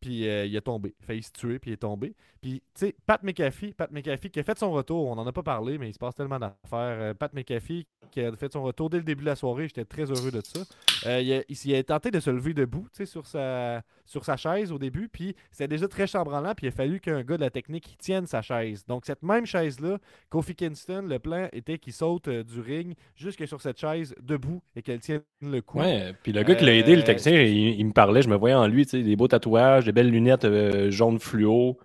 puis euh, il a tombé. Il a failli se tuer, puis il est tombé. Puis, tu sais, Pat McAfee, Pat McAfee qui a fait son retour, on n'en a pas parlé, mais il se passe tellement d'affaires. Euh, Pat McAfee qui a fait son retour dès le début de la soirée, j'étais très heureux de ça. Euh, il, a, il a tenté de se lever debout, tu sais, sur sa, sur sa chaise au début, puis c'était déjà très chambranlant, puis il a fallu qu'un gars de la technique tienne sa chaise. Donc, cette même chaise-là, Kofi Kingston, le plan était qu'il saute du ring jusque sur cette chaise debout et qu'elle tienne le coup. Ouais, puis le gars qui l'a aidé, le technicien, il, il me parlait, je me voyais en lui, tu sais, des beaux tatouages, des belles lunettes euh, jaunes fluo.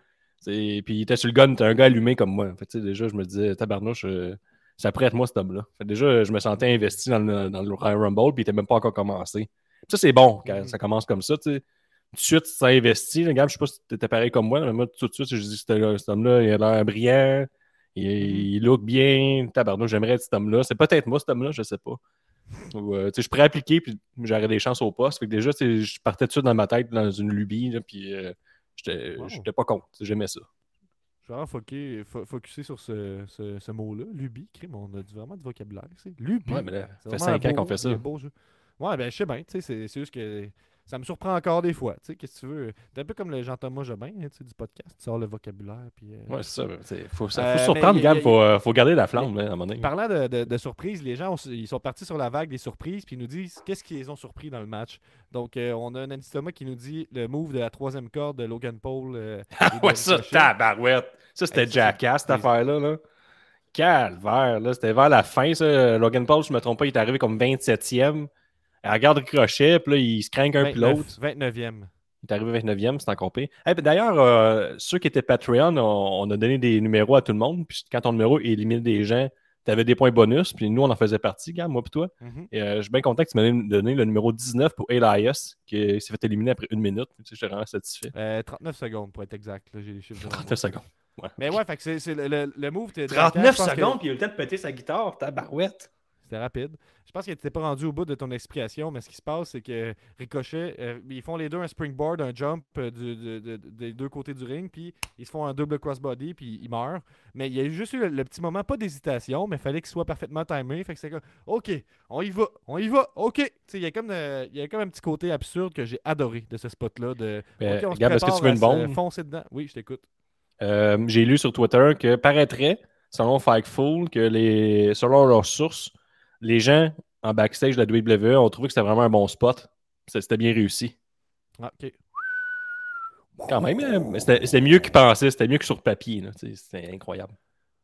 Puis il était sur le gun, t'es un gars allumé comme moi. Fait, déjà, je me disais, tabarnouche, euh, ça prête moi cet homme-là. Fait, déjà, je me sentais investi dans le, dans le Royal Rumble, puis il était même pas encore commencé. Ça, c'est bon quand Mhm. ça commence comme ça, tu sais. Tout de suite, tu t'es investi. Regarde, je sais pas si t'étais pareil comme moi, mais moi, tout de suite, je dis, cet cet homme-là, il a l'air brillant, il, il look bien, tabarnouche, j'aimerais être cet homme-là. C'est peut-être moi, cet homme-là, je sais pas. Euh, je pourrais appliquer, puis j'aurais des chances au poste. Fait que déjà, je partais tout de suite dans ma tête, dans une lubie, là, puis euh, j'étais Wow. pas contre. J'aimais ça. Je suis vraiment fo- focusé sur ce, ce, ce mot-là, lubie. Crime, on a vraiment du vocabulaire. Lubie. Ouais, mais là, C'est ça fait vraiment un 5 ans qu'on fait ça. un beau jeu. Ouais, ben je sais bien, c'est juste que ça me surprend encore des fois, tu sais, qu'est-ce que tu veux? T'es un peu comme le Jean-Thomas Jobin, hein, tu sais, du podcast, tu sors le vocabulaire, puis... euh, Ouais, c'est ça. c'est- Faut, ça- Euh, faut surprendre, Gab. y- Faut, euh, faut garder la flamme, là, à moment donné. Parlant de, de, de surprises, les gens, ont- ils sont partis sur la vague des surprises, puis ils nous disent qu'est-ce qui les ont surpris dans le match. Donc, euh, on a un Andy Thomas qui nous dit le move de la troisième corde de Logan Paul. de ouais, ça, tabarouette. Ça, c'était Jackass, cette c'est- affaire-là. Là. Calvaire, là. C'était vers la fin, ça. Logan Paul, je me trompe pas, il est arrivé comme 27e. Elle regarde le crochet, puis là, il se craint un puis 29 l'autre. 29e. Il est arrivé 29e, c'est encore pire. Eh, ben, D'ailleurs, euh, ceux qui étaient Patreon, on, on a donné des numéros à tout le monde. Puis quand ton numéro élimine des gens, tu avais des points bonus. Puis nous, on en faisait partie, gars, moi toi. Mhm. Et euh, je suis bien content que tu m'aies donné le numéro 19 pour Elias, qui s'est fait éliminer après une minute. Tu sais, J'étais vraiment satisfait. Euh, 39 secondes pour être exact. là, J'ai les chiffres. devant moi. 39 secondes. Mais ouais, fait que c'est le, le, le move. de 39 Jackass, je pense que secondes, puis il a eu le temps de péter sa guitare, tabarouette. C'était rapide. Je pense que tu n'étais pas rendu au bout de ton explication, mais ce qui se passe, c'est que Ricochet, euh, ils font les deux un springboard, un jump euh, du- de- de- de- des deux côtés du ring, puis ils se font un double crossbody, puis ils meurent. Mais il y a juste eu le, le petit moment, pas d'hésitation, mais il fallait qu'il soit parfaitement timé. Fait que c'est comme, OK, on y va, on y va, OK. Il y, a comme, euh, il y a comme un petit côté absurde que j'ai adoré de ce spot-là. De, Ben, OK, on se que tu veux une bombe? foncer dedans. Oui, je t'écoute. Euh, J'ai lu sur Twitter que paraîtrait, selon Fightful, que les, selon leurs sources, les gens en backstage de la WWE ont trouvé que c'était vraiment un bon spot. C'était bien réussi. Ah, OK. Quand même, hein, c'était mieux qu'ils pensaient, c'était mieux que sur le papier. C'était incroyable.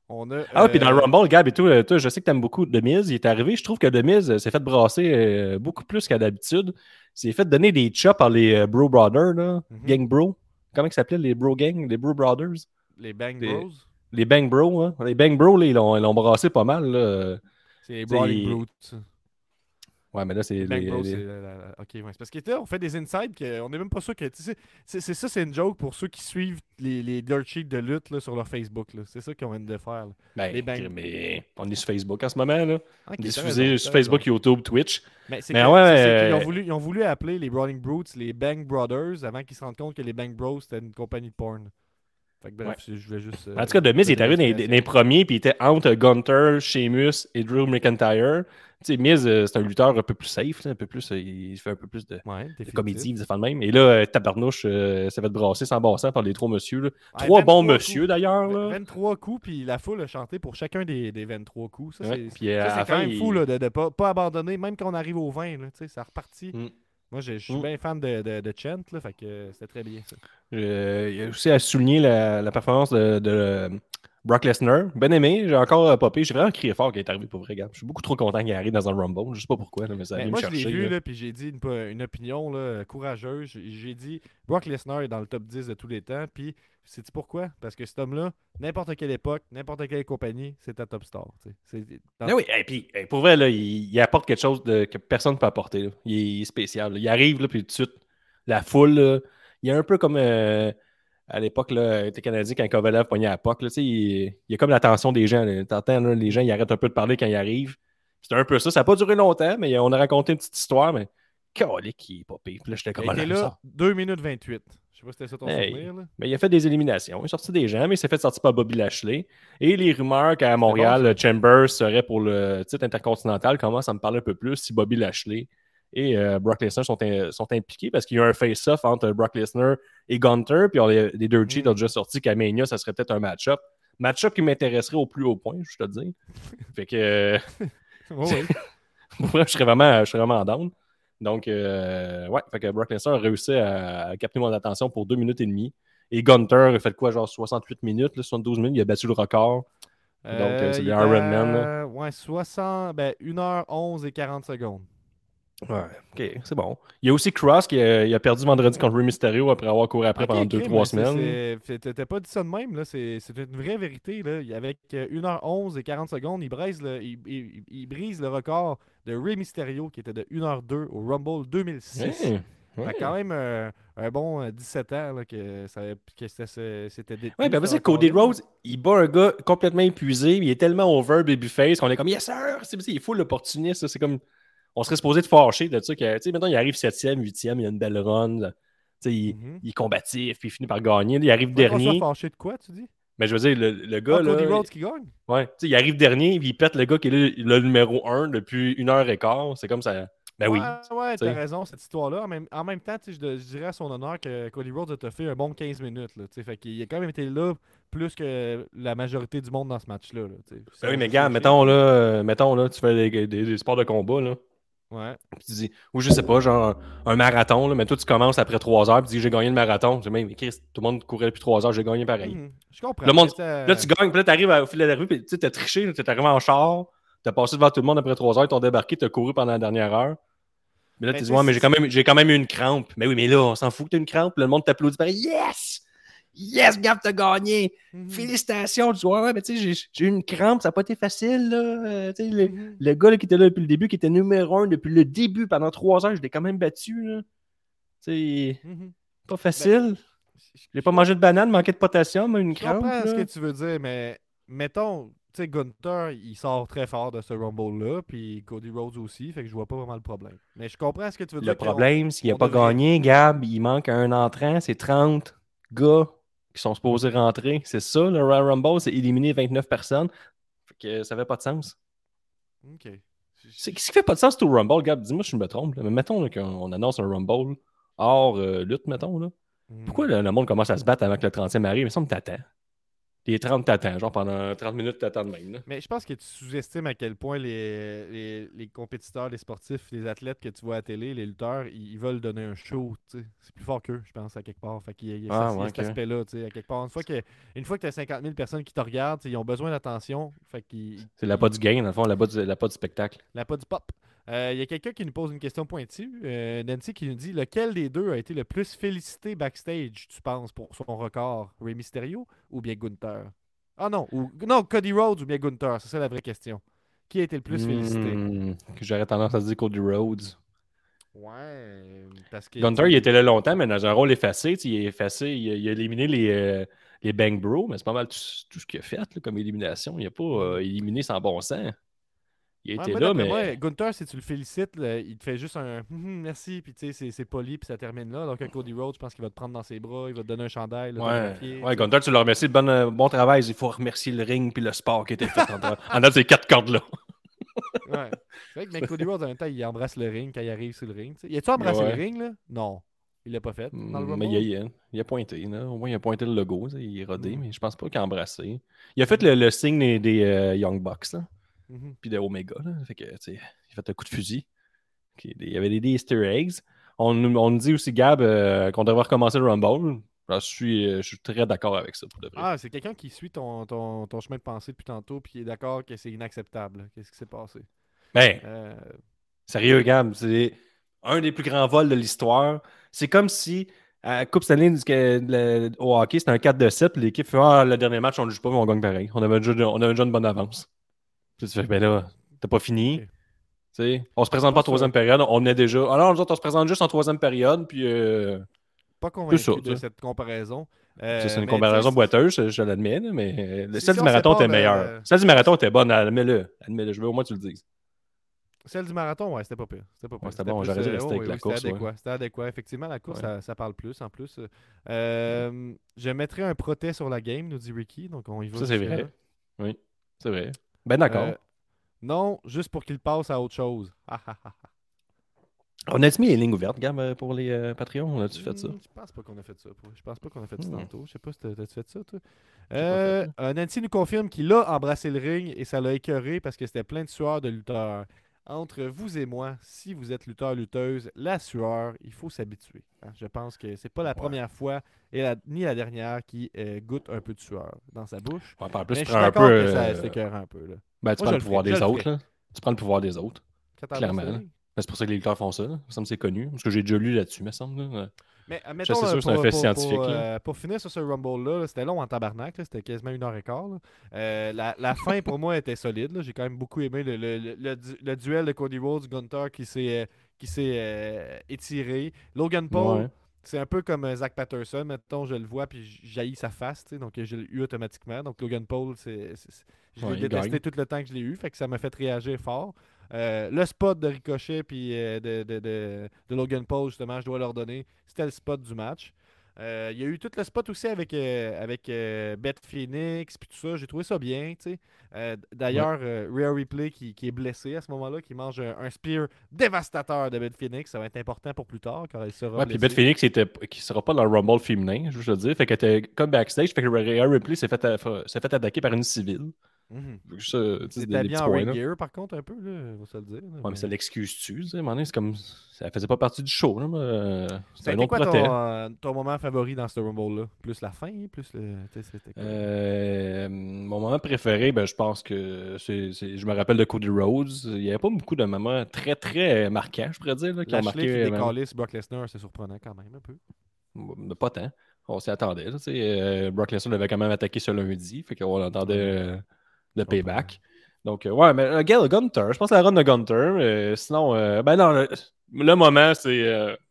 On a, Ah, puis dans le euh, Rumble, Gab et tout, euh, toi, je sais que tu aimes beaucoup Miz. Il est arrivé, je trouve que Miz euh, s'est fait brasser euh, beaucoup plus qu'à d'habitude. Il s'est fait donner des chops par les euh, Bro Brothers, là, Mhm. Gang Bro. Comment ils s'appelaient les Bro Gang, les Bro Brothers? Les Bang Bros? Les Bang Bros, hein? Les Bang Bros, là, ils l'ont ils l'ont brassé pas mal. Là. C'est les Brawling Brutes. Ouais, mais là, c'est. Les la- Ok, ouais. C'est parce que là, on fait des insides qu'on n'est même pas sûr que. C'est ça, c'est une joke pour ceux qui suivent les, les dirt sheets de lutte là, sur leur Facebook. C'est ça qu'on vient de faire. Ben, les Bang- mais on est sur Facebook en ce moment, là. Ok, On est diffusé sur Facebook, raison. YouTube, Twitch. Mais c'est Mais que- ouais, c'est- c'est euh, ont voulu, ils ont voulu appeler les Brawling Brutes les Bang Brothers avant qu'ils se rendent compte que les Bang Bros c'était une compagnie de porn. Fait que bref, Ouais. je voulais juste. euh, En tout cas, The Miz il est arrivé dans les, premiers, puis il était entre Gunter, Sheamus et Drew McIntyre. Tu sais, Miz, euh, c'est un lutteur un peu plus safe, là, un peu plus, euh, il fait un peu plus de, Ouais, de définitif. comédie, il fait le même. Et là, euh, Tabarnouche euh, s'est fait brasser sans bassin par les trois messieurs. là. Ouais, trois bons 23 messieurs, d'ailleurs. V- là. 23 coups, puis la foule a chanté pour chacun des, des 23 coups. Ça, c'est euh, ça, quand même il- fou là, de ne pas, pas abandonner, même quand on arrive au 20. Là, ça repartit. Mm. Moi, je suis Mm. bien fan de, de, de Chant, là, fait que euh, c'était très bien ça. Euh, il y a aussi à souligner la, la performance de, de, Brock Lesnar. Ben aimé, j'ai encore euh, popé. J'ai vraiment crié fort qu'il est arrivé pour vrai, gars. Je suis beaucoup trop content qu'il arrive dans un Rumble. Je sais pas pourquoi, là, mais ça vient moi, me je l'ai vu, là. puis j'ai dit une, opinion là, courageuse. J'ai- dit Brock Lesnar est dans le top 10 de tous les temps. Puis, sais-tu pourquoi? Parce que cet homme-là, n'importe quelle époque, n'importe quelle compagnie, c'est un top star. C'est- dans- oui, et puis pour vrai, là, il, il apporte quelque chose de, que personne ne peut apporter. Il, est, il est spécial. Il arrive, là, puis tout de suite, la foule, là, il est un peu comme euh, à l'époque, là, était Canadien quand Kovalev pognait à POC. Là, il, il y a comme l'attention des gens. là. T'entends, là, les gens, ils arrêtent un peu de parler quand ils arrivent. C'est un peu ça. Ça n'a pas duré longtemps, mais on a raconté une petite histoire, mais calique, qui est pas pire. Puis là, j'étais Il comme été ah, là ça. 2 minutes 28. Je sais pas si c'était ça ton Hey. souvenir. Là. Mais il a fait des éliminations. Il est sorti des gens, mais il s'est fait sortir par Bobby Lashley. Et les rumeurs qu'à Montréal, bon, Chambers serait pour le titre intercontinental commencent à me parler un peu plus si Bobby Lashley et euh, Brock Lesnar sont, in- sont impliqués parce qu'il y a un face-off entre Brock Lesnar et Gunter. Puis on les, les Dirt Sheets Mm. ont déjà sorti qu'à Mania, ça serait peut-être un match-up. Match-up qui m'intéresserait au plus haut point, je te le dis. fait que vrai, je serais vraiment, je serais vraiment down. Donc, euh, ouais, fait que Brock Lesnar a réussi à, à capter mon attention pour deux minutes et demie. Et Gunter a fait quoi, genre 68 minutes, là, 72 minutes, il a battu le record. Donc, euh, c'est des est Iron à- Man, là. Ouais, 60, ben, 1h11 et 40 secondes. Ouais, ok, c'est bon. Il y a aussi Cross qui a, il a perdu vendredi contre Rey Mysterio après avoir couru après Ok, pendant ok, 2-3 mais ça, semaines. c'est- T'as pas dit ça de même, là. C'est c'est une vraie vérité, là. Il- Avec euh, 1h11 et 40 secondes, il brise, le, il, il- il brise le record de Rey Mysterio qui était de 1h02 au Rumble 2006. Ouais, Fait ouais. quand même euh, un bon euh, 17 ans là, que, ça, que c'était Ouais, ben ce après ça, Cody. Rhodes, il bat un gars complètement épuisé, il est tellement over babyface qu'on est comme Yes sir! C'est il est full l'opportuniste, ça, c'est comme. On serait supposé de fâcher de ça. que, Tu sais, maintenant, il arrive 7e, 8e, il a une belle run. là. Tu sais, il, Mhm. il est combatif, puis il finit par gagner. Il arrive dernier. fâché de quoi, tu dis? Mais je veux dire, le, le gars, Ah, là. Cody Rhodes qui gagne? Ouais, tu sais, il arrive dernier, puis il pète le gars qui est le, le numéro 1 depuis une heure et quart. C'est comme ça. Ben oui. Ouais, ouais tu t'as raison, cette histoire-là. En même, en même temps, tu sais, je, je dirais à son honneur que Cody Rhodes a fait un bon 15 minutes. Là, tu sais, fait qu'il a quand même été là plus que la majorité du monde dans ce match-là. là. Ben oui, mais gars, mettons là, euh, mettons là, tu fais des, des- des sports de combat, là. Ouais. Puis tu dis, ou je sais pas, genre un marathon, là, mais toi tu commences après 3 heures, puis tu dis j'ai gagné le marathon. Je dis, mais Chris, tout le monde courait depuis 3 heures, j'ai gagné pareil. Mhm. Je comprends. Le monde- Là, tu gagnes, puis là, tu arrives au fil de la rue, puis tu sais, t'as triché, là, t'es arrivé en char, t'as passé devant tout le monde après 3 heures, ils t'ont débarqué, t'as couru pendant la dernière heure. Mais là, Mais tu dis, tu ouais, mais j'ai quand, même, quand même eu une crampe. Mais oui, mais là, on s'en fout que t'as une crampe, puis le monde t'applaudit, pareil, yes! Yes, Gab, t'as gagné! Mhm. Félicitations! Tu dis, ouais, mais tu sais, j'ai- eu une crampe, ça n'a pas été facile, là. Euh, tu sais, le, Mhm. le gars là, qui était là depuis le début, qui était numéro un depuis le début, pendant trois heures, je l'ai quand même battu. Là. Mhm. pas facile. Je- J'ai pas mangé de banane, manqué de potassium, une Je crampe. comprends ce que tu veux dire, mais mettons, tu sais, Gunther, il sort très fort de ce Rumble-là, puis Cody Rhodes aussi, fait que je vois pas vraiment le problème. Mais je comprends ce que tu veux dire. Le problème, s'il n'a pas devrait- gagné, Gab, il manque un entrant, c'est 30 gars qui sont supposés rentrer. C'est ça, le Royal Rumble, c'est éliminer 29 personnes. Fait que ça fait pas de sens. Ok. Qu'est-ce qui fait pas de sens tout le Rumble, Gab? Dis-moi si je me trompe. là. Mais mettons là, qu'on annonce un Rumble hors euh, lutte, mettons. Là. Mhm. Pourquoi le, le monde commence à se battre avant que le 30e arrive? Il me semble que t'attends. Les 30 t'attends, genre pendant 30 minutes t'attends de même. là. Mais je pense que tu sous-estimes à quel point les, les, les compétiteurs, les sportifs, les athlètes que tu vois à la télé, les lutteurs, ils, ils veulent donner un show. tu sais. C'est plus fort qu'eux, je pense, à quelque part. Fait qu'il y a, Ah, ça- cet aspect-là, tu sais, à quelque part. Une fois que, une fois que tu as 50 000 personnes qui te regardent, ils ont besoin d'attention. Fait qu'ils C'est la pas du gain, dans le fond, la pas du, la pas du spectacle. La pas du pop. Euh, Il y a quelqu'un qui nous pose une question pointue. Euh, Nancy qui nous dit lequel des deux a été le plus félicité backstage, tu penses, pour son record? Rey Mysterio ou bien Gunther? Ah non, ou, non, Cody Rhodes ou bien Gunther, c'est ça la vraie question. Qui a été le plus félicité? Hmm, J'aurais tendance à dire Cody Rhodes. Ouais, parce que... Gunther, il était là longtemps, mais dans un rôle effacé. Il est effacé, il a, il a éliminé les, euh, les Bang Bros, mais c'est pas mal tout, tout ce qu'il a fait là, comme élimination. Il n'a pas éliminé sans bon sens. Il Ouais, était là, mais. moi, Gunther, si tu le félicites, là, il te fait juste un Hum, hum, merci, puis tu sais, c'est- poli, puis ça termine là. Donc, un Cody Rhodes, je pense qu'il va te prendre dans ses bras, il va te donner un chandail, là, Ouais, autographié, ouais. Gunther, tu le remercies de bon, euh, bon travail. Il faut remercier le ring puis le sport qui a été fait en, dans ces quatre cordes-là. Ouais. C'est vrai que mais Cody Rhodes, en même temps, il embrasse le ring quand il arrive sur le ring. tu sais. Il a-tu embrassé Ouais. le ring, là? Non. Il l'a pas fait. Dans le Mm, mais il a, il a pointé. Là. Au moins, il a pointé le logo. Il est rodé, Mm. mais je pense pas qu'il a embrassé. Il a fait le, le signe des, des, euh, Young Bucks, là, Mhm. puis de Omega. Là. Fait que, il a fait un coup de fusil. Il y avait des, des Easter eggs. On, nous- on nous dit aussi, Gab, euh, qu'on devrait recommencer le Rumble. Alors, je, suis, euh, je suis très d'accord avec ça, pour de vrai. Ah, c'est quelqu'un qui suit ton, ton, ton chemin de pensée depuis tantôt, puis qui est d'accord que c'est inacceptable. Qu'est-ce qui s'est passé? Ben, Euh, Sérieux, Gab, c'est un des plus grands vols de l'histoire. C'est comme si à Coupe Stanley au hockey, c'était un 4 de 7, puis l'équipe fait Ah, le dernier match, on ne joue pas, mais on gagne pareil. On avait déjà, on avait déjà une bonne avance. Puis tu fais Ben là, t'as pas fini. Ok. Tu sais, on se présente pas en troisième période, on est déjà. Alors, nous autres, on se présente juste en troisième période, puis euh, pas convaincu ça, de ça. cette comparaison. Euh, c'est une comparaison boiteuse, je, je l'admets, mais euh, Si- celle si du on marathon était le- meilleure. Celle du marathon était bonne, admets-le. Admets-le, je veux au moins que tu le dises. Celle du marathon, ouais, c'était pas pire. C'était pas pire. Ouais, c'était bon, j'aurais dû rester avec la course, C'était adéquat. C'était adéquat. Effectivement, la course, Ouais. ça, ça parle plus en plus. Euh, je mettrais un proté sur la game, nous dit Ricky. Donc, on y va. Ça, c'est vrai. Oui, c'est vrai. Ben d'accord. Euh, non, juste pour qu'il passe à autre chose. On a-tu mis les lignes ouvertes, Gab, euh, pour les euh, Patreons? On a-tu fait ça? Hmm, Je pense pas qu'on a fait ça. Je pense pas qu'on a fait ça Hmm. tantôt. Je sais pas si t'as- t'as-tu fait ça, toi. Euh, Nancy nous confirme qu'il a embrassé le ring et ça l'a écœuré parce que c'était plein de sueur de lutteurs. Entre vous et moi, si vous êtes lutteur-lutteuse, la sueur, il faut s'habituer. hein. Je pense que c'est pas la première fois et la- ni la dernière qui euh, goûte un peu de sueur dans sa bouche. Ouais, en plus, Mais tu prends un peu. ça euh, un peu. Là. ben, tu Moi, prends le pouvoir des autres. là. Tu prends le pouvoir des autres. Clairement, c'est pour ça que les lutteurs font ça. là. Ça me c'est connu. Parce que j'ai déjà lu là-dessus, me semble. là. Mais euh, mettons, c'est là, sûr, c'est un pour, fait pour- scientifique, Pour, euh, pour finir sur ce Rumble-là, là, c'était long en tabarnak. là, C'était quasiment une heure et quart. Euh, la, la fin, pour moi, était solide. là. J'ai quand même beaucoup aimé le, le- le- le du- le duel de Cody Rhodes, Gunther qui s'est euh, qui s'est euh, étiré. Logan Paul, Ouais. c'est un peu comme euh, Zach Patterson. Mettons, je le vois, puis jaillis sa face. Donc, je l'ai eu automatiquement. Donc, Logan Paul, c'est, c'est- c'est- je l'ai Ouais, détesté tout le temps que je l'ai eu. Fait que ça m'a fait réagir fort. Euh, le spot de Ricochet puis euh, de, de- de- de Logan Paul, justement, je dois leur donner. C'était le spot du match. Euh, Il y a eu tout le spot aussi avec, avec Beth Phoenix puis tout ça. J'ai trouvé ça bien. D'ailleurs, euh, Rhea Ripley qui, qui est blessée à ce moment-là, qui mange un, spear dévastateur de Beth Phoenix. Ça va être important pour plus tard car elle sera Ouais, puis. Beth Phoenix était, qui sera pas dans le Rumble féminin, je veux te dire. Fait qu'elle était comme backstage. Fait que Rhea Ripley s'est fait, a- s'est fait attaquer par une civile. Tu sais, des, des habillé petits en gear, par contre, un peu, là, on va se le dire. là, Ouais, mais ça l'excuse-tu, tu sais, c'est comme... Ça faisait pas partie du show, là, mais, euh, C'est un autre quoi protège. ton, euh, ton moment favori dans ce Rumble-là? Plus la fin, plus le. quoi? Euh, mon moment préféré, ben, je pense que c'est, c'est- je me rappelle de Cody Rhodes. Il n'y avait pas beaucoup de moments très, très marquants, je pourrais dire, là, qui ont qui euh, décalisse Brock Lesnar, c'est surprenant quand même un peu. mais pas tant. On s'y attendait. là. Euh, Brock Lesnar avait quand même attaqué ce lundi, fait qu'on attendait le payback. Donc, euh, ouais, mais euh, le Gunter, je pense à la run de Gunter. euh, sinon, euh, ben non, le, le moment, c'est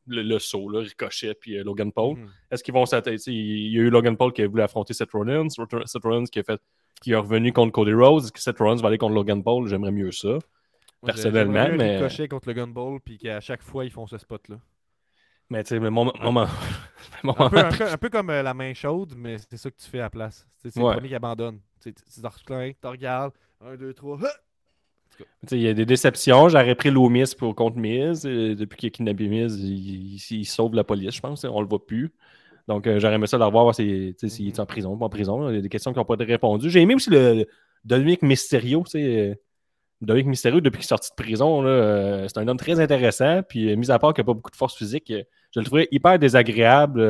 le, le saut, là, Ricochet puis Logan Paul. Mhm. Est-ce qu'ils vont s'attaquer? Il y a eu Logan Paul qui a voulu affronter Seth Rollins. Seth Rollins qui, a fait, qui est revenu contre Cody Rhodes. Est-ce que Seth Rollins va aller contre Logan Paul? J'aimerais mieux ça. Moi, Personnellement, mais- Ricochet contre le Gunball, puis qu'à chaque fois, ils font ce spot-là. Mais tu sais, moment, le moment Un peu, un peu- un peu comme euh, la main chaude, mais c'est ça que tu fais à la place. C'est Ouais. le premier qui abandonne. Tu t'en reclins, tu regardes. Un, deux, trois. ha! Tu sais, Il y a des déceptions. J'aurais pris Loomis pour contre Miz. Euh, Depuis qu'il a kidnappé Miz, il, il- il sauve la police, je pense. On le voit plus. Donc, euh, j'aurais aimé ça de le revoir, voir si- s'il est en prison ou pas en prison. Il y a des questions qui n'ont pas été répondues. J'ai aimé aussi le, Dominique Mysterio. tu sais, Dominique Mysterio, depuis qu'il est sorti de prison, euh, c'est un homme très intéressant. Puis, euh, mis à part qu'il n'a pas beaucoup de force physique, euh, je le trouvais hyper désagréable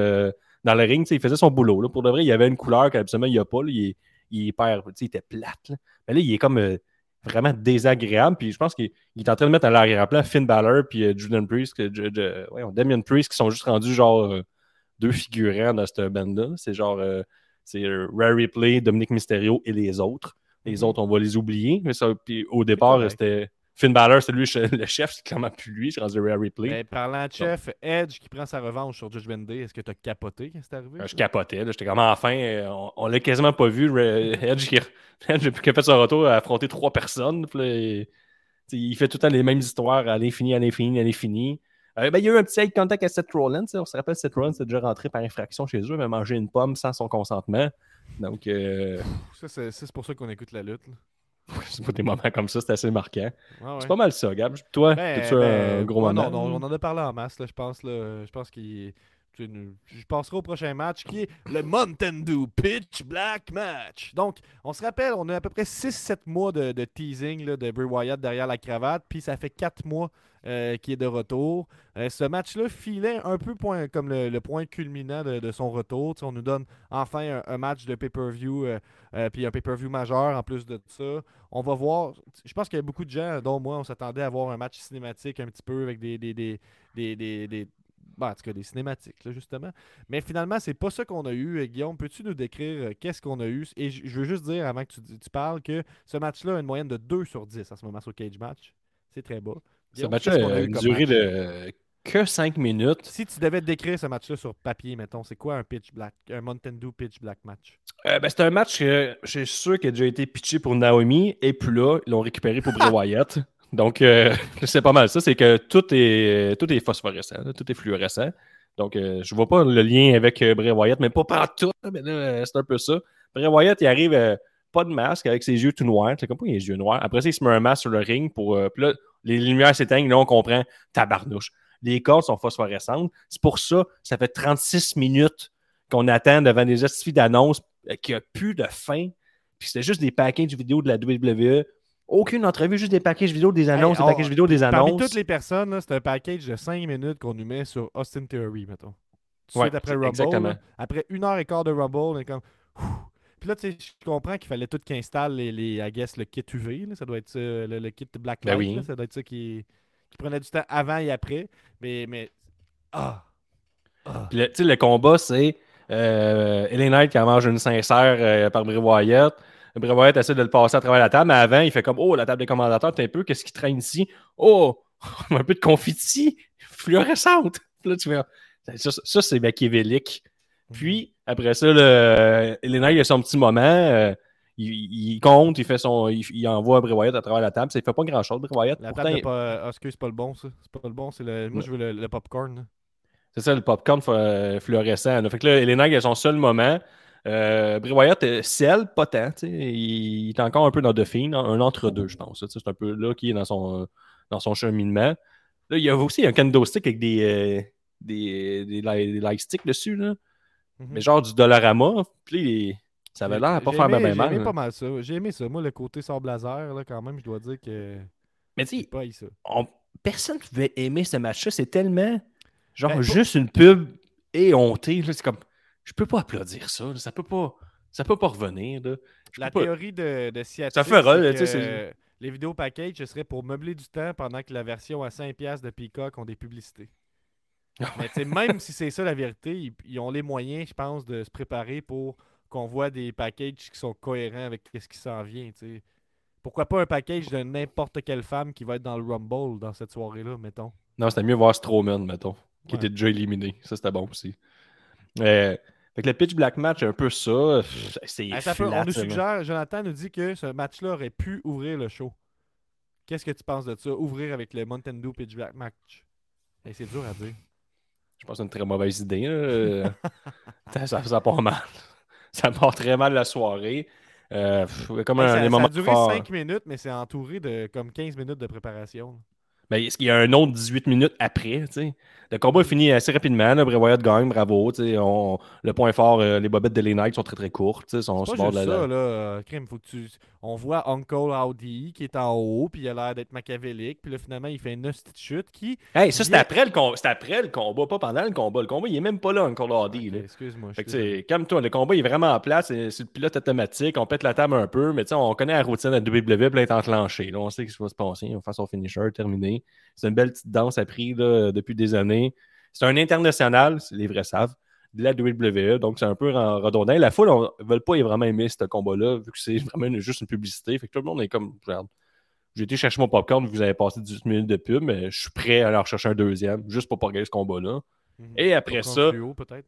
dans le ring. Il faisait son boulot. Pour de vrai, il avait une couleur qu'absolument il n'y a pas. Il, est, hyper. Il était plate. Mais là, il est comme vraiment désagréable. Puis je pense qu'il il est en train de mettre à l'arrière-plan Finn Balor puis Julian Priest, Damien Priest, qui sont juste rendus genre deux figurants dans cette bande-là. C'est genre. c'est Rare Replay, Dominique Mysterio et les autres. Les autres, on va les oublier. Mais ça, puis au départ, c'était Finn Balor, c'est lui le chef, c'est clairement plus lui. Je rendu Rare Replay. Ben, parlant de chef, Edge qui prend sa revanche sur Judgment Day, est-ce que tu as capoté quand c'est arrivé? je capotais. J'étais comme enfin, euh, on, l'a quasiment pas vu. Edge qui, Edge qui a fait son retour à affronter trois personnes. il fait tout le temps les mêmes histoires à l'infini, à l'infini, à l'infini. Euh, ben, il y a eu un petit contact à Seth Rollins. On se rappelle, Seth Rollins est déjà rentré par infraction chez eux, il a mangé une pomme sans son consentement. Donc, euh... ça, c'est pour ça qu'on écoute la lutte. c'est pas des moments comme ça, c'est assez marquant. C'est pas mal ça, Gab. Toi, ben, tu un ben, gros moment? Non, on en a parlé en masse, là, je pense. Là, je pense qu'il je passerai au prochain match qui est le Mountain Dew Pitch Black Match. Donc, on se rappelle, on a à peu près 6-7 mois de, teasing là, de Bray Wyatt derrière la cravate, puis ça fait 4 mois euh, qu'il est de retour. Euh, ce match-là filait un peu point, comme le, point culminant de, son retour. on nous donne enfin un, match de pay-per-view, euh, puis un pay-per-view majeur en plus de ça. On va voir, je pense qu'il y a beaucoup de gens, dont moi, on s'attendait à voir un match cinématique un petit peu avec des, des, des, des bah, en tout cas, des cinématiques, justement. Mais finalement, c'est pas ça qu'on a eu. Euh, Guillaume, peux-tu nous décrire euh, qu'est-ce qu'on a eu? Et je veux juste dire, avant que tu, tu parles, que ce match-là a une moyenne de 2 sur 10 à ce moment sur Cage Match. C'est très bas. Ce match-là a une durée de que 5 minutes. Si tu devais décrire ce match-là sur papier, mettons, c'est quoi un pitch black, un Mountain Dew pitch black match? Euh, ben, c'est un match que je suis sûr qu'il a déjà été pitché pour Naomi et puis là, ils l'ont récupéré pour Bray Wyatt. Donc, euh, c'est pas mal ça. C'est que tout est, tout est phosphorescent, tout est fluorescent. Donc, euh, je vois pas le lien avec euh, Bray Wyatt, mais pas partout. Mais c'est un peu ça. Bray Wyatt, il arrive pas de masque avec ses yeux tout noirs. C'est comme pas les yeux noirs? Après ça, il se met un masque sur le ring pour. puis là, les lumières s'éteignent. Là, on comprend tabarnouche. Les cordes sont phosphorescentes. C'est pour ça, ça fait 36 minutes qu'on attend devant des justifiés d'annonce qui a plus de fin. Puis c'était juste des packages vidéo de la WWE aucune entrevue, juste des packages vidéo, des annonces, des packages vidéo, des annonces. Parmi toutes les personnes, c'est un package de 5 minutes qu'on nous met sur Austin Theory, mettons. Tout ouais, après Rumble. Exactement. après une heure et quart de Rumble, on est comme. Puis là, tu sais, je comprends qu'il fallait tout qu'il installe les, les, I guess, le kit UV. Là, ça doit être ça, le, kit Black ben Light. ça doit être ça qui, qui, prenait du temps avant et après. Mais. mais... Ah! ah. Puis, tu sais, le combat, c'est euh, Ellen Knight qui a mangé une sincère euh, par Bray Wyatt. Bray essaie de le passer à travers la table, mais avant, il fait comme Oh, la table des commandateurs, t'es un peu, qu'est-ce qui traîne ici? Oh, un peu de confetti fluorescente. Là, tu vois, ça, ça c'est machiavélique. Puis, après ça, le, Elena, il a son petit moment. Euh, il, compte, il fait son. Il, envoie Bray Wyatt à travers la table. Ça ne fait pas grand chose, Bray Wyatt. La table pas. Ah, c'est pas le bon, ça. C'est pas le bon. C'est le... Moi, je veux le, popcorn. C'est ça, le popcorn fluorescent. Fait que là, Elena, il a son seul moment. Euh, Bray Wyatt, euh, sel, pas tant. Il, est encore un peu dans Dauphine, un entre-deux, je pense. C'est un peu là qu'il est dans son, dans son cheminement. Là, il y a aussi un kendo stick avec des, euh, des, des, light sticks dessus. Là. Mhm. Mais genre du Dollarama. Puis ça avait l'air à pas faire bien mal. J'ai aimé pas mal ça. J'ai aimé ça. Moi, le côté sans blazer, là, quand même, je dois dire que. Mais tu sais, personne ne pouvait aimer ce match-là. C'est tellement. Genre, ben, juste une pub éhontée. C'est comme je peux pas applaudir ça. Ça peut pas, ça peut pas revenir. La théorie de, de Ça fera, euh, les vidéos package, ce serait pour meubler du temps pendant que la version à 5$ de Peacock ont des publicités. Mais même si c'est ça la vérité, ils, ont les moyens, je pense, de se préparer pour qu'on voit des packages qui sont cohérents avec ce qui s'en vient. Pourquoi pas un package de n'importe quelle femme qui va être dans le Rumble dans cette soirée-là, mettons? Non, c'était mieux voir Strowman, mettons, qui était déjà éliminé. Ça, c'était bon aussi. Euh, fait que le pitch black match, un peu ça. C'est On nous suggère, Jonathan nous dit que ce match-là aurait pu ouvrir le show. Qu'est-ce que tu penses de ça? Ouvrir avec le Mountain Dew pitch black match? c'est dur à dire. Je pense que c'est une très mauvaise idée. ça, ça part mal. Ça part très mal la soirée. Euh, comme un, ça, ça a duré 5 minutes, mais c'est entouré de comme 15 minutes de préparation. Mais est-ce qu'il y a un autre 18 minutes après? Le combat est fini assez rapidement. Là. Bray Wyatt gagne, bravo. On, le point fort, euh, les bobettes de les Knights sont très très courtes. Sont c'est pas juste ça, là. faut que tu... On voit Uncle Audi qui est en haut, puis il a l'air d'être machiavélique. Puis là, finalement, il fait une petite chute qui. Hey, ça, c'est après, le après le combat, pas pendant le combat. Le combat, il est même pas là, Uncle Audi. Excuse-moi. Calme-toi, le combat il est vraiment en place. C'est le pilote automatique. On pète la table un peu, mais on connaît la routine de WWE, puis est enclenché. Là, on sait ce qui va se passer. On va faire son finisher, terminé. C'est une belle petite danse apprise depuis des années. C'est un international, les vrais savent. de la WWE. Donc, c'est un peu redondant. La foule ne veut pas vraiment aimer ce combat-là, vu que c'est vraiment juste une publicité. Fait que tout le monde est comme, regarde, j'ai été chercher mon popcorn, vous avez passé 18 minutes de pub, mais je suis prêt à aller rechercher un deuxième, juste pour pas regarder ce combat-là. Mhm. Et après ça. peut-être.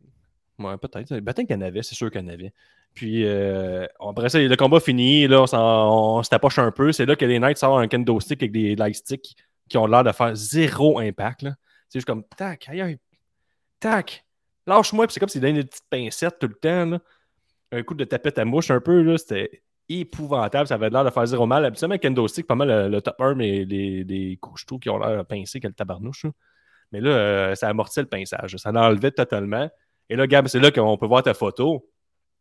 Ouais, peut-être. Peut-être qu'il y en avait, c'est sûr qu'il y en avait. Puis euh, après ça, le combat fini, là, on, se tapoche un peu. C'est là que les Knights sortent un kendo stick avec des light sticks qui ont l'air de faire zéro impact. C'est juste comme tac, aïe, tac, lâche-moi. Puis c'est comme s'il donnait une petite pincette tout le temps. Un coup de tapette à mouche un peu. C'était épouvantable. Ça avait l'air de faire zéro mal. Habituellement, kendo stick, pas mal le, top 1, mais les, les couches qui ont l'air de pincer que le tabarnouche. Mais là, euh, ça amortissait le pinçage. Ça l'enlevait totalement. Et là, Gab, c'est là qu'on peut voir ta photo.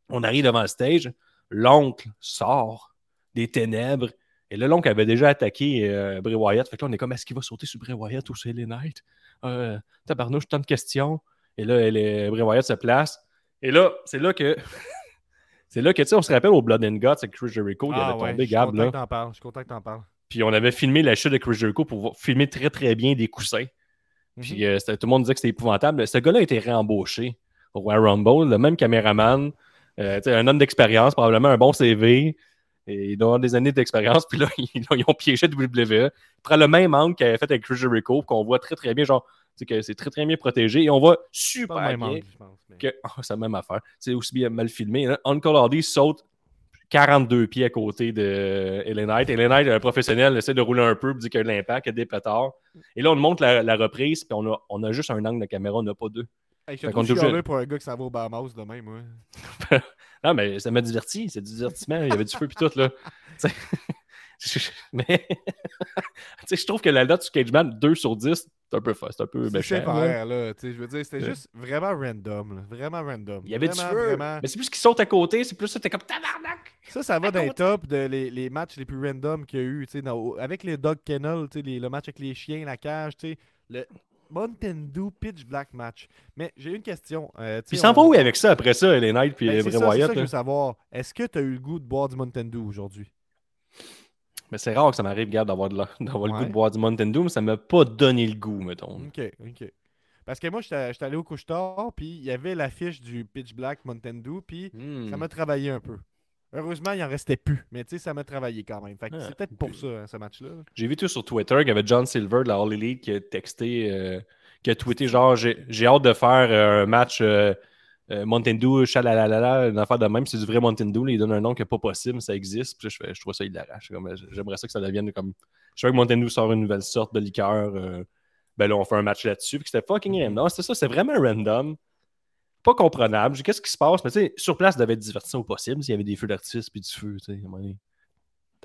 On arrive devant le stage. L'oncle sort des ténèbres. Et là, l'oncle avait déjà attaqué euh, Bray Wyatt. Fait que là, on est comme, est-ce qu'il va sauter sur Bray Wyatt ou c'est les Knights? Euh, tabarnouche, tant de questions. Et là, Bray Wyatt se place. Et là, c'est là que. c'est là que, tu sais, on se rappelle au Blood and Guts avec Chris Jericho. il ah, avait tombé, Gab. Là. Je suis content que t'en parles. Puis on avait filmé la chute de Chris Jericho pour filmer très, très bien des coussins. Puis mhm. euh, tout le monde disait que c'était épouvantable. Ce gars-là a été réembauché au Royal Rumble, le même caméraman, euh, un homme d'expérience, probablement un bon CV. Et il doit avoir des années d'expérience. Puis là, ils, ont piégé WWE. Il prend le même angle qu'il avait fait avec Chris Jericho, qu'on voit très très bien, genre, que c'est très très bien protégé. Et on voit super bien. Angle, je pense, que, oh, c'est la même affaire. C'est aussi bien mal filmé. Hein. Uncle Hardy saute 42 pieds à côté de Ellen Knight. Ellen Knight, un professionnel, essaie de rouler un peu, dit qu'il y a de l'impact, qu'il y a des pétards. Et là, on montre la, reprise, puis on a, on a, juste un angle de caméra, on n'a pas deux. Hey, je suis obligé... pour un gars qui s'en va au Bahamas demain, moi. non, mais ça m'a diverti, c'est du divertissement. Il y avait du feu, puis tout, là. mais je trouve que la note sur Cageman 2 sur 10, c'est un peu c'est un peu méchant. C'est là. Je veux dire, c'était juste vraiment random. Vraiment random. Il y avait du feu. Mais c'est plus qu'ils sautent à côté, c'est plus ça, t'es comme tabarnak. Ça, ça va dans les top de les, les, matchs les plus random qu'il y a eu. Dans, avec les Dog Kennel, les, le match avec les chiens, la cage, le Mountain Pitch Black match. Mais j'ai une question. Euh, Puis s'en va où avec ça après ça, les Knights puis ben, les Bray Wyatt? C'est ça que je veux savoir. Est-ce que tu as eu le goût de boire du Mountain aujourd'hui? Mais c'est rare que ça m'arrive, regarde, d'avoir, le goût de boire du Mountain Dew, mais ça m'a pas donné le goût, mettons. OK, OK. Parce que moi, j'étais allé au couche-tard, puis il y avait l'affiche du Pitch Black Mountain Dew, puis ça hmm. m'a travaillé un peu. Heureusement, il en restait plus, mais tu sais, ça m'a travaillé quand même. Fait que c'est ah, peut-être pour ça, hein, ce match-là. J'ai vu tout sur Twitter qu'il y avait John Silver de la All Elite qui a texté, euh, qui a tweeté genre, j'ai hâte de faire euh, un match... Euh, euh, Mountain Dew, chalalala, une affaire de même, c'est du vrai Mountain Dew, il donne un nom qui n'est pas possible, ça existe. Puis je, je trouve ça hilarage. J'aimerais ça que ça devienne comme. Je sais que Mountain Dew sort une nouvelle sorte de liqueur. Euh, ben là, on fait un match là-dessus. Puis c'était fucking mm-hmm. random. C'était ça, c'est vraiment random. Pas comprenable. Qu'est-ce qui se passe? Mais tu sais, sur place, ça devait être divertissant au possible s'il y avait des feux d'artifice puis du feu, tu sais.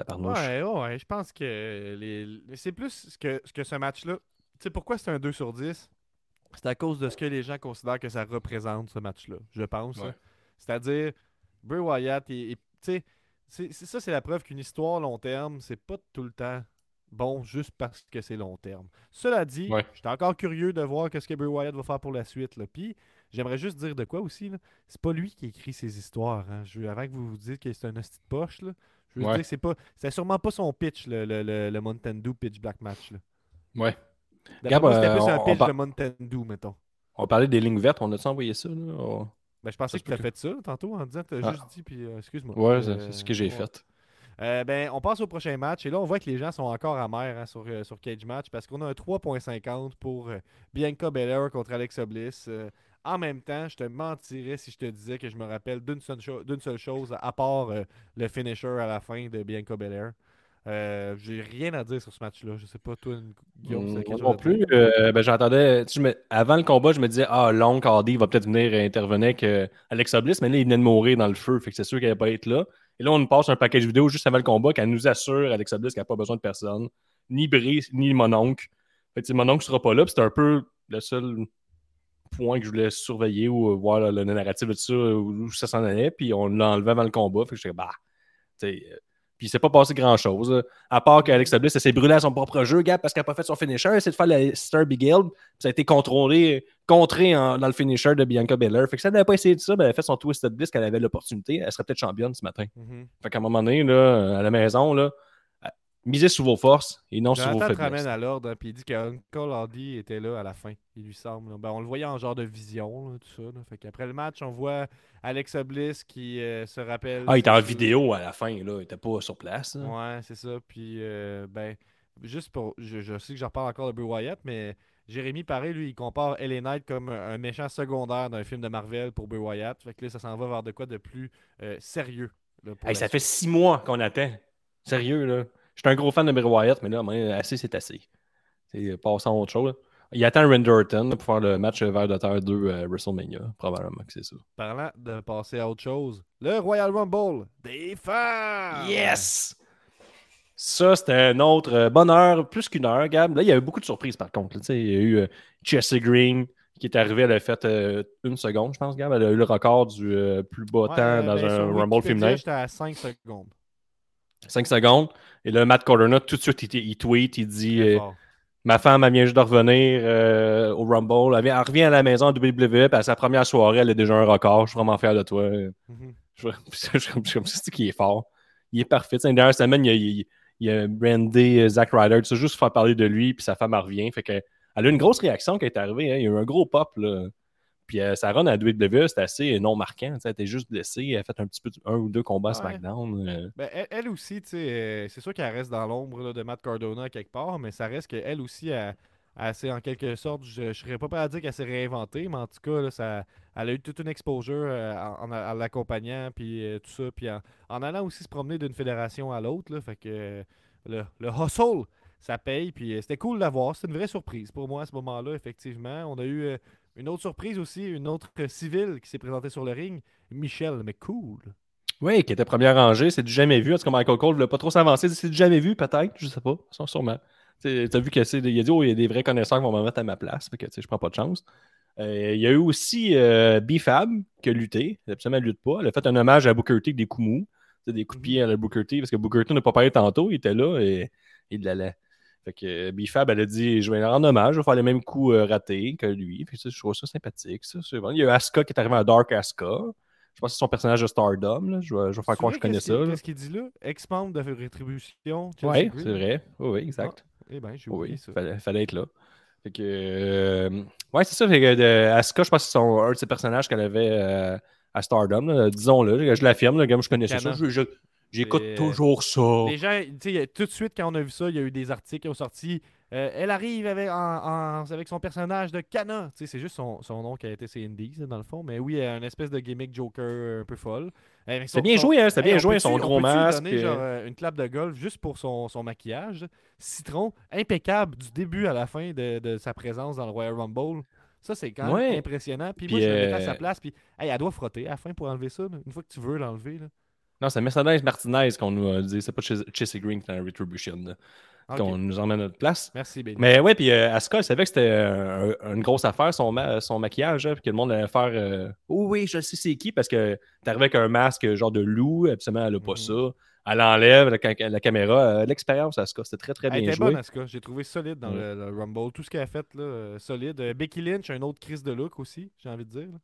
Ouais, ouais, je pense que les... c'est plus ce que, ce, que ce match-là. Tu sais, pourquoi c'est un 2 sur 10? c'est à cause de ce que les gens considèrent que ça représente ce match-là, je pense. C'est-à-dire, Bray Wyatt, et, c'est, ça, c'est la preuve qu'une histoire long terme, c'est pas tout le temps bon juste parce que c'est long terme. Cela dit, j'étais encore curieux de voir ce que Bray Wyatt va faire pour la suite. Là. Puis, j'aimerais juste dire de quoi aussi. C'est pas lui qui écrit ses histoires. Hein. Je, avant que vous vous dites que c'est un hostie de poche, là, je veux dire que c'est pas. C'est sûrement pas son pitch, le, le, le, Mountain Dew pitch black match. Là. Ouais. Gab, c'était plus un pitch de Mountain Dew, mettons. On parlait des lignes vertes, on a-tu envoyé ça? Là? Ben, je pensais que tu as fait ça tantôt en disant tu as ah. juste dit, puis euh, excuse-moi. Ouais, c'est ce que j'ai fait. Euh, ben, on passe au prochain match. Et là, on voit que les gens sont encore amers hein, sur, euh, sur Cage Match parce qu'on a un 3.50 pour Bianca Belair contre Alexa Bliss. En même temps, je te mentirais si je te disais que je me rappelle d'une seule, seule, chose, à part le finisher à la fin de Bianca Belair. Euh, j'ai rien à dire sur ce match-là. Je sais pas, toi, Guillaume, c'est Non plus. Euh, ben, j'entendais. Avant le combat, je me disais, ah, Long Hardy va peut-être venir intervenir avec euh, Alexa Bliss, mais là, il venait de mourir dans le feu. Fait que c'est sûr qu'elle va pas être là. Et là, on nous passe un package vidéo juste avant le combat qu'elle nous assure, Alexa Bliss, qu'elle n'a pas besoin de personne. Ni Brice, ni mon oncle. Fait que mon oncle sera pas là. C'était un peu le seul point que je voulais surveiller ou voir le narratif de ça, où, ça s'en allait. Puis on l'a enlevé avant le combat. Fait que j'étais, bah, sais puis il s'est pas passé grand-chose. À part qu'Alex Bliss s'est brûlé à son propre jeu, gars, parce qu'elle n'a pas fait son finisher. Elle essaie de faire la Star Big Hill. Ça a été contrôlé, contré dans le finisher de Bianca Belair. Fait que si elle n'avait pas essayé de ça, ben, elle a fait son Twisted Bliss qu'elle avait l'opportunité. Elle serait peut-être championne ce matin. Mm-hmm. Fait qu'à un moment donné, là, à la maison, là, misez sur vos forces et non sur vos Jonathan faiblesses. ramène à l'ordre, hein, puis il dit que Uncle Hardy était là à la fin, il lui semble. Ben, on le voyait en genre de vision, là, tout ça. là. Fait qu'après le match, on voit Alexa Bliss qui euh, se rappelle. Ah, il était en vidéo à la fin, là. Il était pas sur place. là. Ouais, c'est ça. Puis, euh, ben, juste pour. Je, je sais que je reparle encore de Bray Wyatt, mais Jérémy, pareil, lui, il compare LA Knight comme un méchant secondaire d'un film de Marvel pour Bray Wyatt. Fait que là, ça s'en va vers de quoi de plus euh, sérieux. là, Hey, ça fait six mois qu'on attend. Sérieux, là. J'étais un gros fan de Bray Wyatt, mais là, assez, c'est assez. C'est passant à autre chose. là. Il attend Randy Orton pour faire le match vers de terre 2 à WrestleMania. Probablement que c'est ça. Parlant de passer à autre chose, le Royal Rumble des femmes! Yes! Ça, c'était un autre euh, bonne heure, plus qu'une heure, Gab. Là, il y a eu beaucoup de surprises par contre. là. Il y a eu euh, Chelsea Green qui est arrivée, elle a fait euh, une seconde, je pense, Gab. Elle a eu le record du euh, plus bas Ouais, temps euh, dans ben, un Rumble féminin. J'étais à 5 secondes. 5 secondes. Et là, Matt Cardona, tout de suite, il, il tweet, il dit euh. Ma femme, elle vient juste de revenir euh, au Rumble. Elle, vient- elle revient à la maison à WWE, puis à sa première soirée, elle a déjà un record. Je suis vraiment fier de toi. Mhm. Je je- je- je- comme ça, c'est qui est fort. Il est parfait. Une dernière semaine, il a, il, il a brandé euh, Zack Ryder. Tu sais, juste faire parler de lui, puis sa femme, elle revient. Fait que, elle a eu une grosse réaction qui est arrivée. hein. Il y a eu un gros pop. Là. Puis euh, sa run à WWE, c'était assez non marquant. Tu sais, Elle était juste blessée. Elle a fait un petit peu un ou deux combats à Ouais. SmackDown. euh. Ben, elle, elle aussi, tu sais, euh, c'est sûr qu'elle reste dans l'ombre de Matt Cardona quelque part, mais ça reste qu'elle aussi, elle, elle s'est en quelque sorte, je ne serais pas prêt à dire qu'elle s'est réinventée, mais en tout cas, là, ça, elle a eu toute une exposure euh, en, en- en l'accompagnant, puis euh, tout ça, puis en, en allant aussi se promener d'une fédération à l'autre, fait que le, le hustle, ça paye, puis euh, c'était cool de la voir, c'était une vraie surprise pour moi à ce moment-là, effectivement. On a eu euh, une autre surprise aussi, une autre civile qui s'est présentée sur le ring, Michel, mais cool. Oui, qui était première rangée. C'est du jamais vu. En tout cas, Michael Cole ne voulait pas trop s'avancer. C'est du jamais vu, peut-être. Je sais pas. Sûre- Sûrement. Tu as vu qu'il a dit oh, il y a des vrais connaisseurs qui vont me mettre à ma place. Fait que, je prends pas de chance. Euh, il y a eu aussi euh, B-Fab qui a lutté. Elle absolument lutte pas. Elle a fait un hommage à Booker T avec des coups mous. Des coups de pied à la Booker T parce que Booker T n'a pas parlé tantôt. Il était là et il l'allait. Fait que euh, B-Fab, elle a dit Je vais lui rendre hommage, je vais faire les mêmes coups euh, ratés que lui. Puis ça, je trouve ça sympathique. Ça, c'est bon. Il y a Asuka qui est arrivé à Dark Asuka. Je pense que c'est son personnage de Stardom. là. Je, vais, je vais faire croire que je connais ça. Qu'est-ce qu'il dit là? Ex-membre de Rétribution. Oui, c'est vrai. Oui, oui, exact. Eh ben, j'ai oublié oui, ça. fallait, fallait être là. Fait que, euh, ouais, c'est ça. Fait que, de, Asuka, je pense que c'est un de ses personnages qu'elle avait euh, à Stardom. Disons-le, je l'affirme, je connaissais ça. Canon. Je- je- J'écoute euh, toujours ça. Les gens, tout de suite, quand on a vu ça, il y a eu des articles qui ont sorti. euh, elle arrive avec, en- en- avec son personnage de Kana. Tu sais, c'est juste son, son nom qui a été c'est Indies, dans le fond. Mais oui, elle a une espèce de gimmick Joker un peu folle. C'était bien joué, hein? Hey, bien joué, son on gros masque. donner, euh, genre, une clap de golf juste pour son, son maquillage? Citron, impeccable du début à la fin de, de sa présence dans le Royal Rumble. Ça, c'est quand même Ouais. impressionnant. Puis, Puis, moi, je me mettais à sa place. Puis, hey, elle doit frotter à la fin pour enlever ça. là. Une fois que tu veux l'enlever. Non, c'est Mercedes Martinez qu'on nous a dit. C'est pas Chase Green qui est dans la Retribution. Qu'on nous emmène à notre place. Merci, Benny. Mais ouais, puis euh, Asuka, elle savait que c'était euh, un- une grosse affaire, son, ma- son maquillage, hein, puis que le monde allait faire euh, Oh oui, je sais c'est qui, parce que t'arrivais avec un masque genre de loup, absolument, elle a pas Mhm. ça. Elle enlève la, ca- la caméra. euh, L'expérience, Asuka, c'était très très Elle bien était joué. bonne, Asuka. J'ai trouvé solide dans le, le Rumble. Tout ce qu'elle a fait, là, euh, solide. Euh, Becky Lynch, un autre crise de look aussi, j'ai envie de dire. là.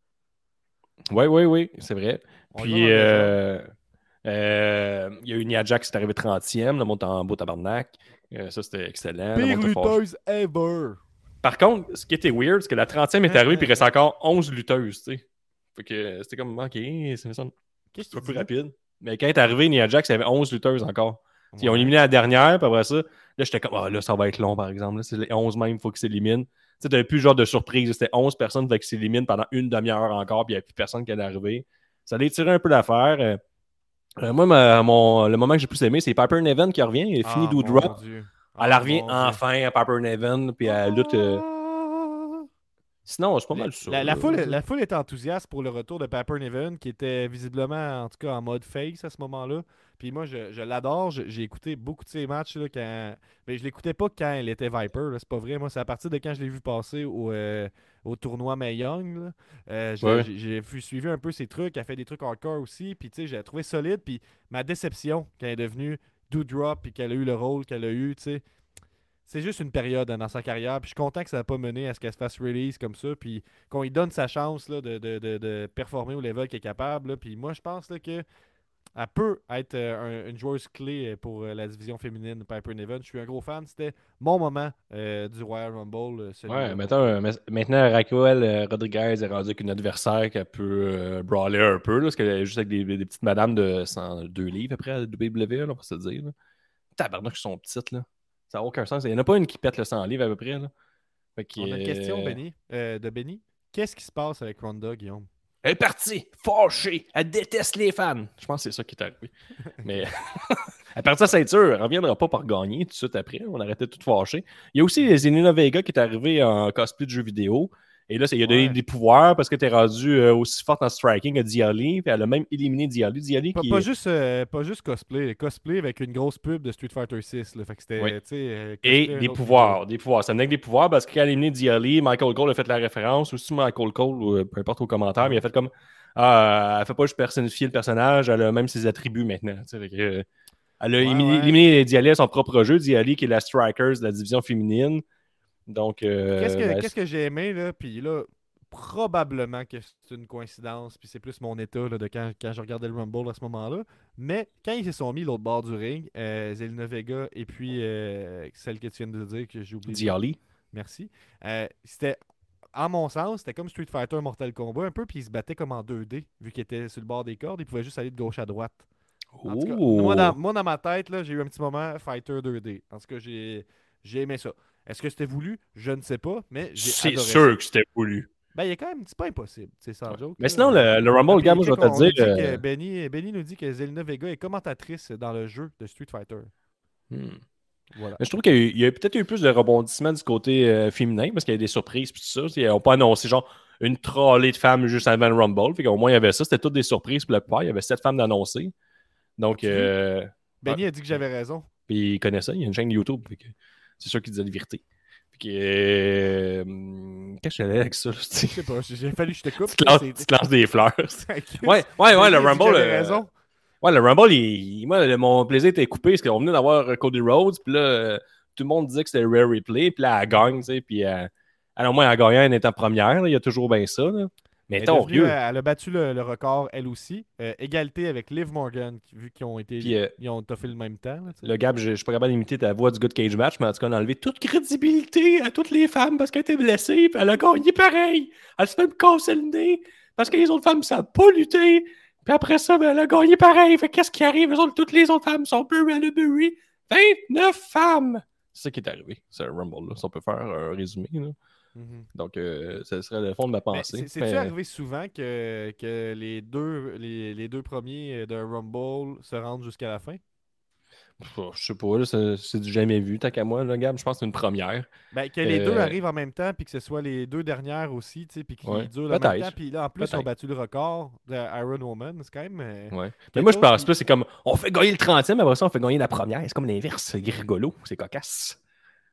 Oui, oui, oui, c'est vrai. On Puis, euh, euh, il y a eu Nia Jax qui est arrivé 30e, le monte en beau tabarnak. Euh, ça, c'était excellent. Le Pire lutteuse ever. Par contre, ce qui était weird, c'est que la 30e est arrivée, puis il reste encore 11 lutteuses, tu sais. Fait que euh, c'était comme, ok, c'est un que peu tu rapide. Mais quand elle est arrivée, Nia Jax, il y avait 11 lutteuses encore. Ils ont éliminé la dernière, puis après ça, là, j'étais comme, ah là, ça va être long, par exemple. Là, c'est les 11 même, il faut qu'ils s'éliminent. Tu sais, t'avais plus genre de surprise. C'était 11 personnes qui s'éliminent pendant une demi-heure encore, puis il n'y avait plus personne qui allait arriver. Ça allait tirer un peu l'affaire. Euh, moi, ma- mon, le moment que j'ai plus aimé, c'est Piper Neven qui revient. Elle Ah, finit Doudrop. Dieu. Elle Ah, revient enfin à Piper Neven, puis elle lutte. euh, Sinon, c'est pas mal. La, foule, la foule était enthousiaste pour le retour de Pepper Neven, qui était visiblement, en tout cas, en mode face à ce moment-là. Puis moi, je, je l'adore. J'ai écouté beaucoup de ses matchs là, quand. Mais je l'écoutais pas quand elle était Viper. C'est pas vrai. Moi, c'est à partir de quand je l'ai vu passer au, euh, au tournoi Mae Young. Euh, j'ai Ouais. suivi un peu ses trucs. Elle fait des trucs hardcore aussi. Puis tu sais, j'ai trouvé solide. Puis ma déception quand elle est devenue Doudrop puis qu'elle a eu le rôle qu'elle a eu, tu sais. C'est juste une période hein, dans sa carrière. Puis je suis content que ça n'a pas mené à ce qu'elle se fasse release comme ça. Puis qu'on lui donne sa chance là, de, de- de- de performer au level qu'il est capable. là. Puis moi, je pense là, que elle peut être euh, une joueuse clé pour la division féminine Piper Niven. Je suis un gros fan. C'était mon moment du Royal Rumble. ouais, maintenant, maintenant Raquel Rodriguez est rendu avec une adversaire qui peut brawler un peu. parce qu'elle est juste avec des, petites madames de 102 livres après à WWE, on va se dire. Tabarnak, ils sont petites. Là. Ça n'a aucun sens. Il n'y en a pas une qui pète le 100 livres à peu près. Là. on a une question Benny, de Benny. Qu'est-ce qui se passe avec Ronda, Guillaume? Elle est partie, fâchée, elle déteste les fans. Je pense que c'est ça qui est arrivé. Mais elle perd sa ceinture, elle ne reviendra pas par gagner tout de suite après. On arrêtait tout fâché. Il y a aussi Zelina Vega qui est arrivé en cosplay de jeu vidéo. Et là, il a donné des pouvoirs parce que tu es rendu euh, aussi forte en striking à Diali. Puis elle a même éliminé Diali. Diali pas, pas, juste, euh, pas juste cosplay. Cosplay avec une grosse pub de Street Fighter 6. Fait que c'était, euh, Et des pouvoirs. Des pouvoirs. Ça venait avec des pouvoirs parce qu'elle a éliminé Diali, Michael Cole a fait la référence. Aussi Michael Cole, ou peu importe aux commentaires, mais il a fait comme Ah, elle fait pas juste personnifier le personnage, elle a même ses attributs maintenant. elle a éliminé, Diali à son propre jeu. Diali qui est la Strikers de la division féminine. Donc. Euh, ben, qu'est-ce que, j'ai aimé, là? Puis là, probablement que c'est une coïncidence, puis c'est plus mon état de quand, je regardais le Rumble à ce moment-là. Mais quand ils se sont mis l'autre bord du ring, euh, Zelina Vega et puis euh, celle que tu viens de dire que j'ai oublié. Diali. Merci. c'était, à mon sens, c'était comme Street Fighter Mortal Kombat un peu, puis ils se battaient comme en 2D, vu qu'ils étaient sur le bord des cordes, ils pouvaient juste aller de gauche à droite. moi, dans, moi, dans, ma tête, j'ai eu un petit moment Fighter 2D. En tout cas, j'ai, j'ai aimé ça. Est-ce que c'était voulu? Je ne sais pas, mais j'ai C'est sûr que c'était voulu. Ben, il a quand même, c'est pas impossible, c'est sans joke. Mais sinon, le, Rumble, gars, je vais te dire. Euh, Benny, Benny, nous dit que Zelina Vega est commentatrice dans le jeu de Street Fighter. Hmm. Voilà. Je trouve qu'il y a, peut-être eu plus de rebondissements du côté euh, féminin parce qu'il y a des surprises et tout ça. Ils n'ont pas annoncé genre une trollée de femmes juste avant le Rumble. Fait qu'au moins, il y avait ça. C'était toutes des surprises pour le plupart. Il y avait sept femmes d'annoncer. Donc. Euh, Benny a dit que j'avais raison. Puis il connaît ça. Il y a une chaîne YouTube. Que c'est sûr qu'il disait la vérité. Euh, qu'est-ce que j'allais avec ça? Je sais pas, j'ai fallu que je te coupe. Tu te lances, des fleurs. ouais, ouais, ouais, le Rumble. Euh, raison. Ouais, le Rumble, moi, mon plaisir était coupé parce qu'on venait d'avoir Cody Rhodes, puis là, euh, tout le monde disait que c'était Rare Replay, puis là, elle gagne, tu sais, puis alors moi, elle a gagné en étant première, il y a toujours bien ça. Là. Mais elle, a battu le, record, elle aussi. Euh, égalité avec Liv Morgan, vu qu'ils ont été. Euh, ils ont fait le même temps. le Gab, je, ne suis pas capable d'imiter ta voix du Good Cage Match, mais en tout cas, on a enlevé toute crédibilité à toutes les femmes parce qu'elle était blessée, puis elle a gagné pareil. Elle se fait me casser le nez parce que les autres femmes ne savent pas lutter. Puis après ça, ben, elle a gagné pareil. Fait qu'est-ce qui arrive? toutes les autres femmes sont Bury à 29 femmes! C'est ça qui est arrivé, c'est un Rumble, là. Si on peut faire un résumé. Là. Mhm. Donc, euh, ce serait le fond de ma pensée. C'est-tu arrivé souvent que, que les, deux, les, les, deux premiers de Rumble se rendent jusqu'à la fin? Je sais pas, c'est du jamais vu, tant qu'à moi, là, Gab, je pense que c'est une première. Ben, que les deux euh, arrivent en même temps, puis que ce soit les deux dernières aussi, tu sais, puis qu'ils durent en même temps. Puis là, en plus, ils ont battu le record de Iron Woman. C'est quand même. Euh, ouais. Mais moi, je pense pas, c'est comme on fait gagner le 30e, après ça, on fait gagner la première. C'est comme l'inverse. C'est rigolo, c'est cocasse.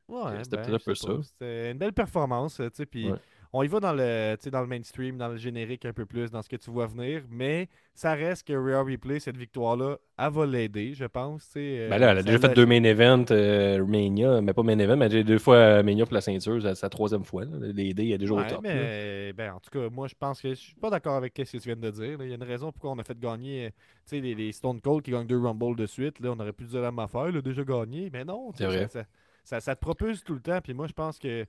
Ouais, c'était ben, un peu ça. C'était une belle performance, tu sais, puis on y va dans le, dans le mainstream, dans le générique un peu plus, dans ce que tu vois venir, mais ça reste que Real Replay, cette victoire-là, elle va l'aider, je pense. Euh, ben là, elle a déjà fait deux main events euh, Mania, mais pas main event, mais deux fois euh, Mania pour la ceinture, c'est sa troisième fois. L'aider, il y a déjà au top. Mais, ben, en tout cas, moi, je pense que je suis pas d'accord avec ce que tu viens de dire. Il y a une raison pourquoi on a fait gagner les, les Stone Cold qui gagnent deux Rumble de suite. Là, on aurait pu dire la même affaire, là, déjà gagné, mais non. C'est vrai. Ça, ça, te propulse tout le temps. Puis moi, je pense que. Tu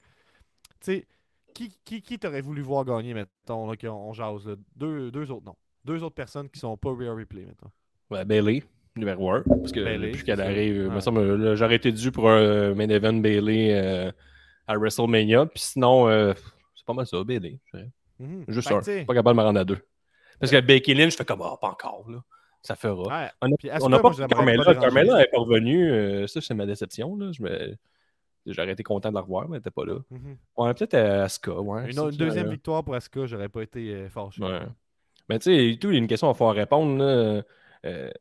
sais, qui, qui, qui t'aurait voulu voir gagner, mettons, là, qu'on on jase, Deux, deux autres, non. Deux autres personnes qui sont pas Real Replay, mettons. Ouais, Bailey, numéro 1. Parce que Bailey, depuis qu'elle arrive, ouais. j'aurais été dû pour un main event Bailey euh, à WrestleMania. Puis sinon, euh, c'est pas mal ça, Bailey. Mm Juste un. Pas capable de me rendre à deux. Parce que Becky Lynch, je fais comme, oh, pas encore, là. Ça fera. on n'a pas Carmela. Carmela n'est pas revenue. Euh, ça, c'est ma déception. Là. Je me... J'aurais été content de la revoir, mais elle n'était pas là. Mhm. On peut-être Asuka. Ouais, une, deuxième victoire pour Asuka, j'aurais pas été euh, fâché. Ouais. Mais tu sais, tout, il y a une question à faire répondre. Euh,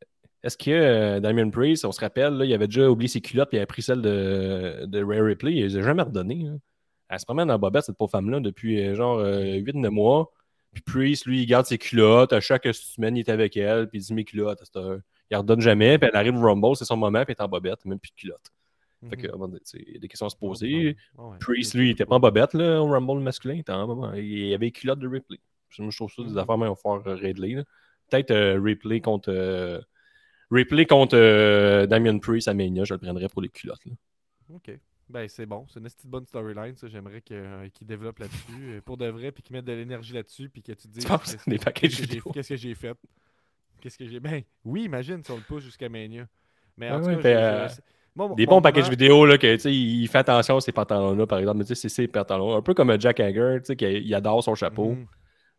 est-ce que Damien Priest, on se rappelle, là, il avait déjà oublié ses culottes et il avait pris celle de, de Rare Ripley, il les a jamais redonné. Elle se promène dans Bobette, cette pauvre femme-là, depuis genre 8-9 mois. Puis Priest, lui, il garde ses culottes. À chaque semaine, il est avec elle. Puis il dit mes culottes. Il redonne jamais. Puis elle arrive au Rumble, c'est son moment. Puis elle est en bobette, même plus de culottes. Fait que, mhm. il y a des questions à se poser. Priest, lui, il était pas en bobette là, au Rumble masculin. Il, était en... il avait les culottes de Ripley. Je trouve ça des mhm. affaires même fort euh, Ridley. Peut-être euh, Ripley contre, euh, Ripley contre euh, Damien Priest à Mania, je le prendrais pour les culottes. là. Ok. Ben, c'est bon. C'est une petite bonne storyline, ça. J'aimerais euh, qu'ils développent là-dessus. pour de vrai, puis qu'ils mettent de l'énergie là-dessus, puis que tu te dises. Qu'est-ce- que j'ai- vidéo? Qu'est-ce que j'ai fait? Qu'est-ce que j'ai. Ben, oui, imagine si on le pousse jusqu'à Mania. Mais en tout cas, ben, euh, Des bons packages vidéo, là, que, tu sais, il fait attention à ces pantalons-là, par exemple. Mais c'est ses pantalons. Un peu comme Jack Hager, tu sais, qu'il il adore son chapeau. Mhm.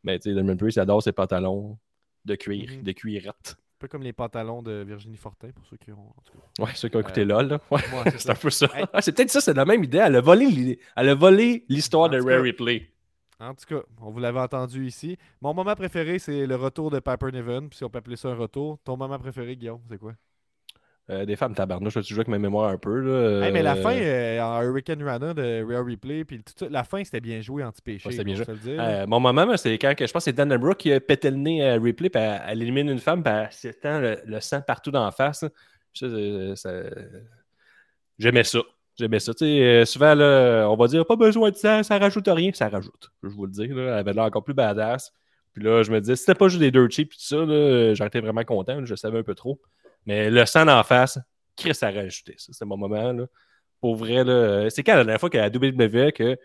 Mais tu sais, Damien Priest, il adore ses pantalons de cuir, Mhm. de cuirette. Un peu comme les pantalons de Virginie Fortin, pour ceux qui ont. En tout cas. Ouais, ceux qui ont écouté Euh, LOL, là. Ouais, Ouais, c'est un peu ça. Hey. C'est peut-être ça, c'est la même idée. Elle a volé l'histoire de Rare Ripley. En tout cas, on vous l'avait entendu ici. Mon moment préféré, c'est le retour de Piper Niven. Puis si on peut appeler ça un retour. Ton moment préféré, Guillaume, c'est quoi? Euh, des femmes tabarnouche, je jouer avec ma mémoire un peu. Là? Hey, mais la Euh, fin, euh, en Hurricane Rana de Real Replay, puis tout ça, la fin, c'était bien joué anti-péché. Ouais, bien joué. Euh, mon moment, c'est quand que, je pense que c'est Dana Brooke qui a pété le nez à puis elle, elle élimine une femme, puis elle s'étend le, le sang partout dans la face. Ça, ça- J'aimais ça. J'aimais ça. Souvent, là, on va dire pas besoin de sang, ça rajoute rien. Ça rajoute. Je vous le dis. Là, elle avait l'air encore plus badass. Puis là, je me disais, si c'était pas juste des dirt cheap, tout ça, vraiment content. je savais un peu trop. Mais le sang d'en face, Chris a rajouté. Ça, c'était mon moment. Là. Pour vrai, là, c'est quand la dernière fois qu'à la WWE que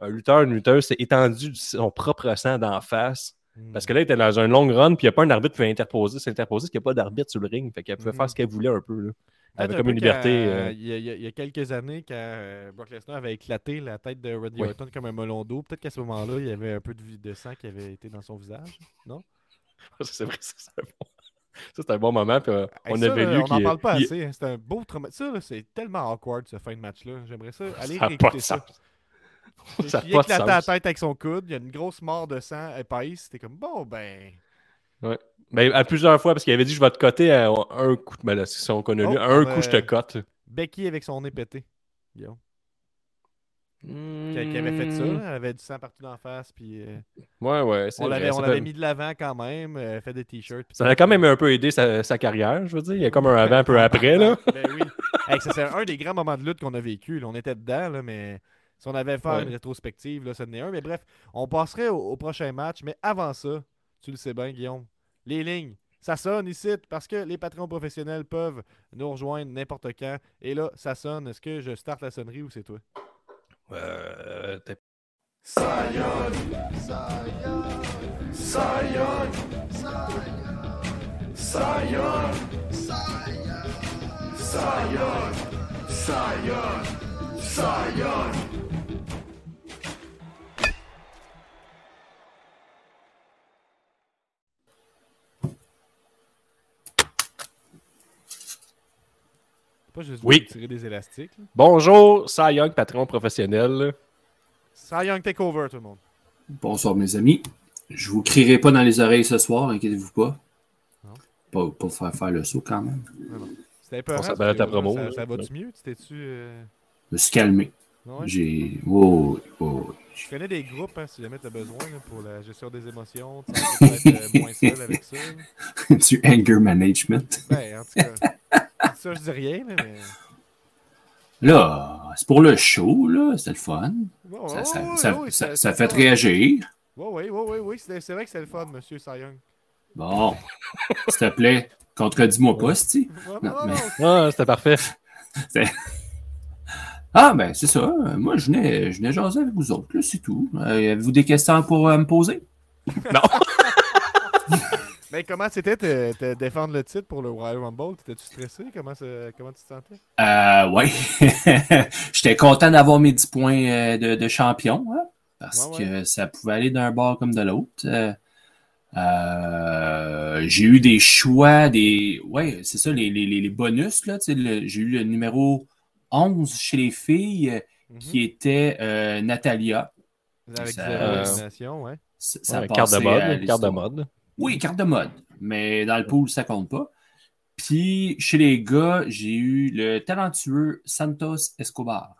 un lutteur, une lutteuse s'est étendu son propre sang d'en face? Hmm. Parce que là, il était dans un long run, puis il n'y a pas un arbitre qui pouvait interposer. C'est interposé parce qu'il n'y a pas d'arbitre sur le ring. Fait qu'elle pouvait faire ce qu'elle voulait un peu. Là. Elle avait un comme une liberté. euh, Il y, a- il y quelques années, quand euh, Brock Lesnar avait éclaté la tête de Randy Oui. Orton comme un melon d'eau, peut-être qu'à ce moment-là, il y avait un peu de, de sang qui avait été dans son visage. Non? C'est vrai, c'est bon... ça, c'est un bon moment. Puis, euh, Hey, on ça, avait là, lu on n'en parle pas il- assez. hein. C'est un beau trauma. Ça, c'est tellement awkward, ce fin de match-là. J'aimerais ça. Aller Ça réécouter de ça. il de éclatait la tête avec son coude. Il y a une grosse mort de sang épaisse. C'était comme, bon, ben. Mais à plusieurs fois, parce qu'il avait dit je vais te coter à un coup. Mais là, si on connaît Oh, lui, un coup, je te a- cote. Becky avec son nez pété. Guillaume. Qui, qui avait fait ça. Hmm. Elle avait du sang partout dans la face. Puis, euh, Ouais, ouais. on l'avait mis de l'avant quand même. euh, fait des t-shirts. Ça a quand même un peu aidé sa, sa carrière, je veux dire. Il y a comme un avant, un peu après. Là. ben oui. Hey, c'est un des grands moments de lutte qu'on a vécu. là. On était dedans, là, mais si on avait fait Ouais. une rétrospective, là, ça en est un. Mais bref, on passerait au, au prochain match. Mais avant ça, tu le sais bien, Guillaume, les lignes. Ça sonne ici parce que les patrons professionnels peuvent nous rejoindre n'importe quand. Et là, ça sonne. Est-ce que je starte la sonnerie ou c'est toi? Euh, t'es- C'est Pas juste Oui. tirer des élastiques. là. Bonjour, Cy Young, patron professionnel. Cy Young Takeover, tout le monde. Bonsoir mes amis. Je vous crierai pas dans les oreilles ce soir, inquiétez-vous pas. Non. Pas pour faire faire le saut quand même. C'était un peu On s'appelle à ta promo, Ça, ça va-tu mieux? Tu t'es-tu. euh, Je me suis calmé. ouais? J'ai. Oh, oh, Je connais des groupes, hein, si jamais tu as besoin, là, pour la gestion des émotions. Tu sais, peut-être euh, moins seul avec ça. du anger management. Ben, en tout cas, ça, je dis rien, là, mais. Là, c'est pour le show, là. C'était le fun. Ça, ça, ouais, ça, ouais, ça- c'est- ça c'est fait ça. réagir. Ouais, ouais, ouais, ouais, c'est c'est vrai que c'est le fun, monsieur Young. Bon. S'il te plaît, contredis-moi pas. Ouais, Non, non, mais- non, Ah, c'était parfait. Ah, ben, c'est ça. Moi, je venais, je venais jaser avec vous autres, là, c'est tout. Euh, Avez-vous des questions pour euh, me poser? Mais comment c'était de défendre le titre pour le Royal Rumble? T'étais-tu stressé? Comment, comment tu te sentais? Euh, ouais. J'étais content d'avoir mes 10 points euh, de, de champion, hein, parce Ouais, que ça pouvait aller d'un bord comme de l'autre. Euh, euh, j'ai eu des choix, des. Ouais, c'est ça, les, les, les- bonus, là. tu sais, le- J'ai eu le numéro 11 chez les filles, Mhm. qui était euh, Natalia. Avec ça- euh, ouais. Ça, ça Ouais, carte de mode. à Carte de mode. Oui, carte de mode. Mais dans le pool, ça compte pas. Puis chez les gars, j'ai eu le talentueux Santos Escobar.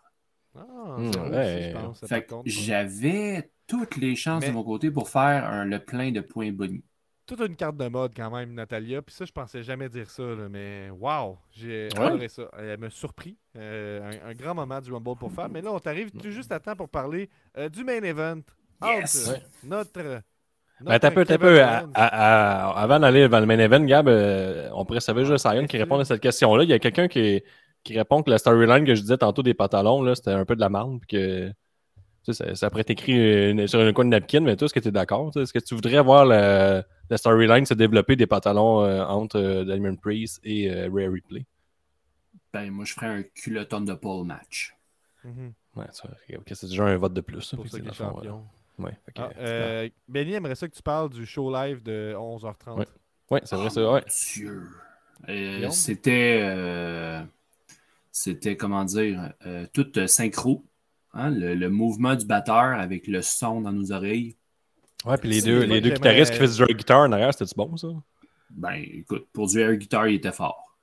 Ah, ouais. ouais. j'avais toutes les chances Mais- de mon côté pour faire un- le plein de points bonus. toute une carte de mode quand même, Natalia. Puis ça, je pensais jamais dire ça, là, mais wow, j'ai Ouais. adoré ça. Elle m'a surpris. Euh, un, un grand moment du Rumble pour femmes. Mais là, on t'arrive tout juste à temps pour parler euh, du main event. Yes! Entre Ouais. notre Ben, t'as peu, t'as peu. à- à- à- avant d'aller vers le main event, Gab, euh, on pourrait savoir juste Sion qui répond à cette question-là. Il y a quelqu'un qui, qui répond que la storyline que je disais tantôt des pantalons, là, c'était un peu de la merde. puis que tu sais, ça, ça pourrait être écrit une- sur un coin de napkin, mais toi, est-ce que tu es d'accord? Est-ce que tu voudrais voir la, la storyline se développer des pantalons euh, entre euh, Damien Priest et euh, Rhea Ripley? Ben, moi, je ferais un culotton de pole match. Mhm. Ouais, ça, ok, c'est déjà un vote de plus. Pour ça c'est ouais. Que- Ah, euh, Benny aimerait ça que tu parles du show live de 11h30. Ouais. ouais, c'est vrai, Oh, ça. Ouais. Dieu. Euh, c'était, euh, c'était, comment dire, euh, tout euh, synchro. hein, le, le mouvement du batteur avec le son dans nos oreilles. Ouais, puis les C'est deux, les deux guitaristes qui faisaient du air guitar en arrière, c'était-tu bon, ça? Ben, écoute, pour du air guitar, il était fort.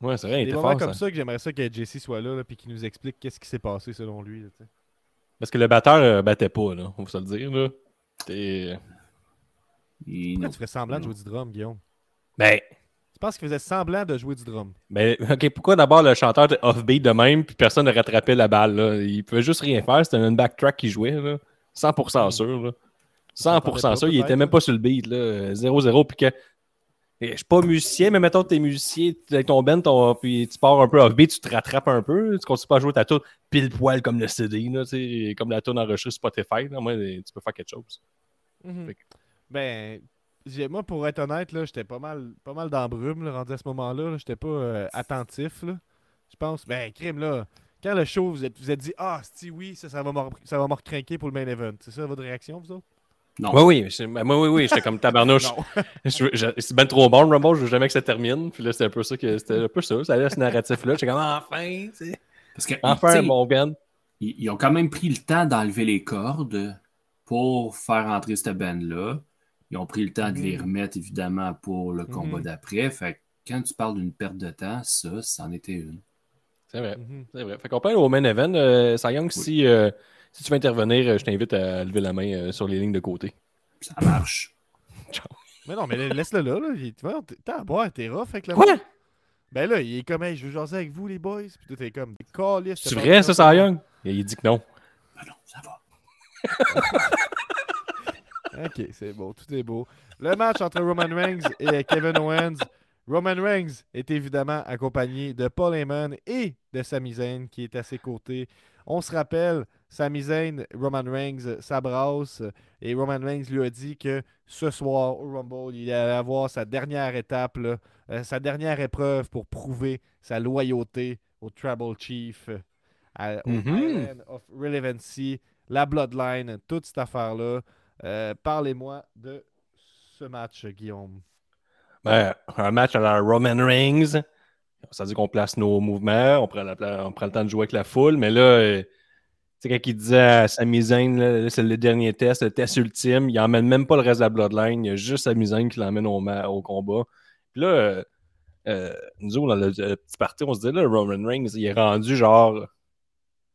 Ouais, c'est vrai, il était fort, comme ça. que j'aimerais ça que Jesse soit là, là puis qu'il nous explique qu'est-ce qui s'est passé selon lui. là, tu sais. Parce que le batteur euh, battait pas, là, on va se le dire, là. T'es- Pourquoi tu ferais semblant de jouer du drum, Guillaume? Ben, Tu penses qu'il faisait semblant de jouer du drum? ben, ok, pourquoi d'abord le chanteur était off-beat de même, puis personne ne rattrapait la balle, là? Il pouvait juste rien faire, c'était une backtrack qui jouait, là. 100% sûr, là. 100% s'entendait sûr, il était même là. pas sur le beat, là. 0-0, puis que. Je suis pas musicien, mais mettons que t'es musicien avec ton band, ton- puis tu pars un peu off-beat, tu te rattrapes un peu, tu continues pas à jouer ta tune pile poil comme le CD, là, comme la tune enregistrée sur Spotify, là, moi, tu peux faire quelque chose. Mhm. Que- Ben, moi, pour être honnête, là, j'étais pas mal, pas mal dans la brume, là, rendu à ce moment-là. là. J'étais pas euh, attentif. Je pense, ben, crime, là. Quand le show, vous êtes, vous êtes dit, ah, si oui, ça, ça va me recrinquer pour le main event. C'est ça votre réaction, vous autres? Non. Oui, oui, je- ben, moi, oui, oui, j'étais comme tabarnouche. C'est bien trop bon, le Rumble, je veux jamais que ça termine. Puis là, c'était un peu ça que c'était un peu ça. Ça allait ce narratif-là. J'étais comme enfin, tu sais. Parce que, Enfin, mon band. ils, ils ont quand même pris le temps d'enlever les cordes pour faire entrer cette band-là. Ils ont pris le temps de les Mhm. remettre, évidemment, pour le combat Mhm. d'après. Fait que quand tu parles d'une perte de temps, ça, c'en était une. C'est vrai, Mhm. c'est vrai. Fait qu'on parle au main event. Euh, Cy Young, si, euh, si tu veux intervenir, euh, je t'invite à lever la main euh, sur les lignes de côté. Ça marche. Mais non, mais laisse-le là. tu vois, t'es- T'es à boire, t'es rough avec le Quoi? monde. Ben là, il est comme, hey, je veux jaser avec vous, les boys. Puis tout est comme, des calices. C'est vrai, ça, Cy Young? Et il dit que non. Ben non, ça va. Ok, c'est beau, tout est beau. Le match entre Roman Reigns et Kevin Owens. Roman Reigns est évidemment accompagné de Paul Heyman et de Sami Zayn qui est à ses côtés. On se rappelle, Sami Zayn, Roman Reigns s'abrasse et Roman Reigns lui a dit que ce soir au Rumble, il allait avoir sa dernière étape, là, euh, sa dernière épreuve pour prouver sa loyauté au Tribal Chief, euh, à- au. Island of Relevancy, la Bloodline, toute cette affaire-là. Euh, Parlez-moi de ce match, Guillaume. Ben, un match à la Roman Reigns. Ça veut dire qu'on place nos mouvements, on prend, la pla- on prend le temps de jouer avec la foule, mais là, euh, sais, quand il disait à Sami Zayn, c'est le dernier test, le test ultime, il emmène même pas le reste de la Bloodline, il y a juste Sami Zayn qui l'emmène au, combat. Puis là, euh, euh, nous dans le, le petit parti, on se dit, là, Roman Reigns, il est rendu genre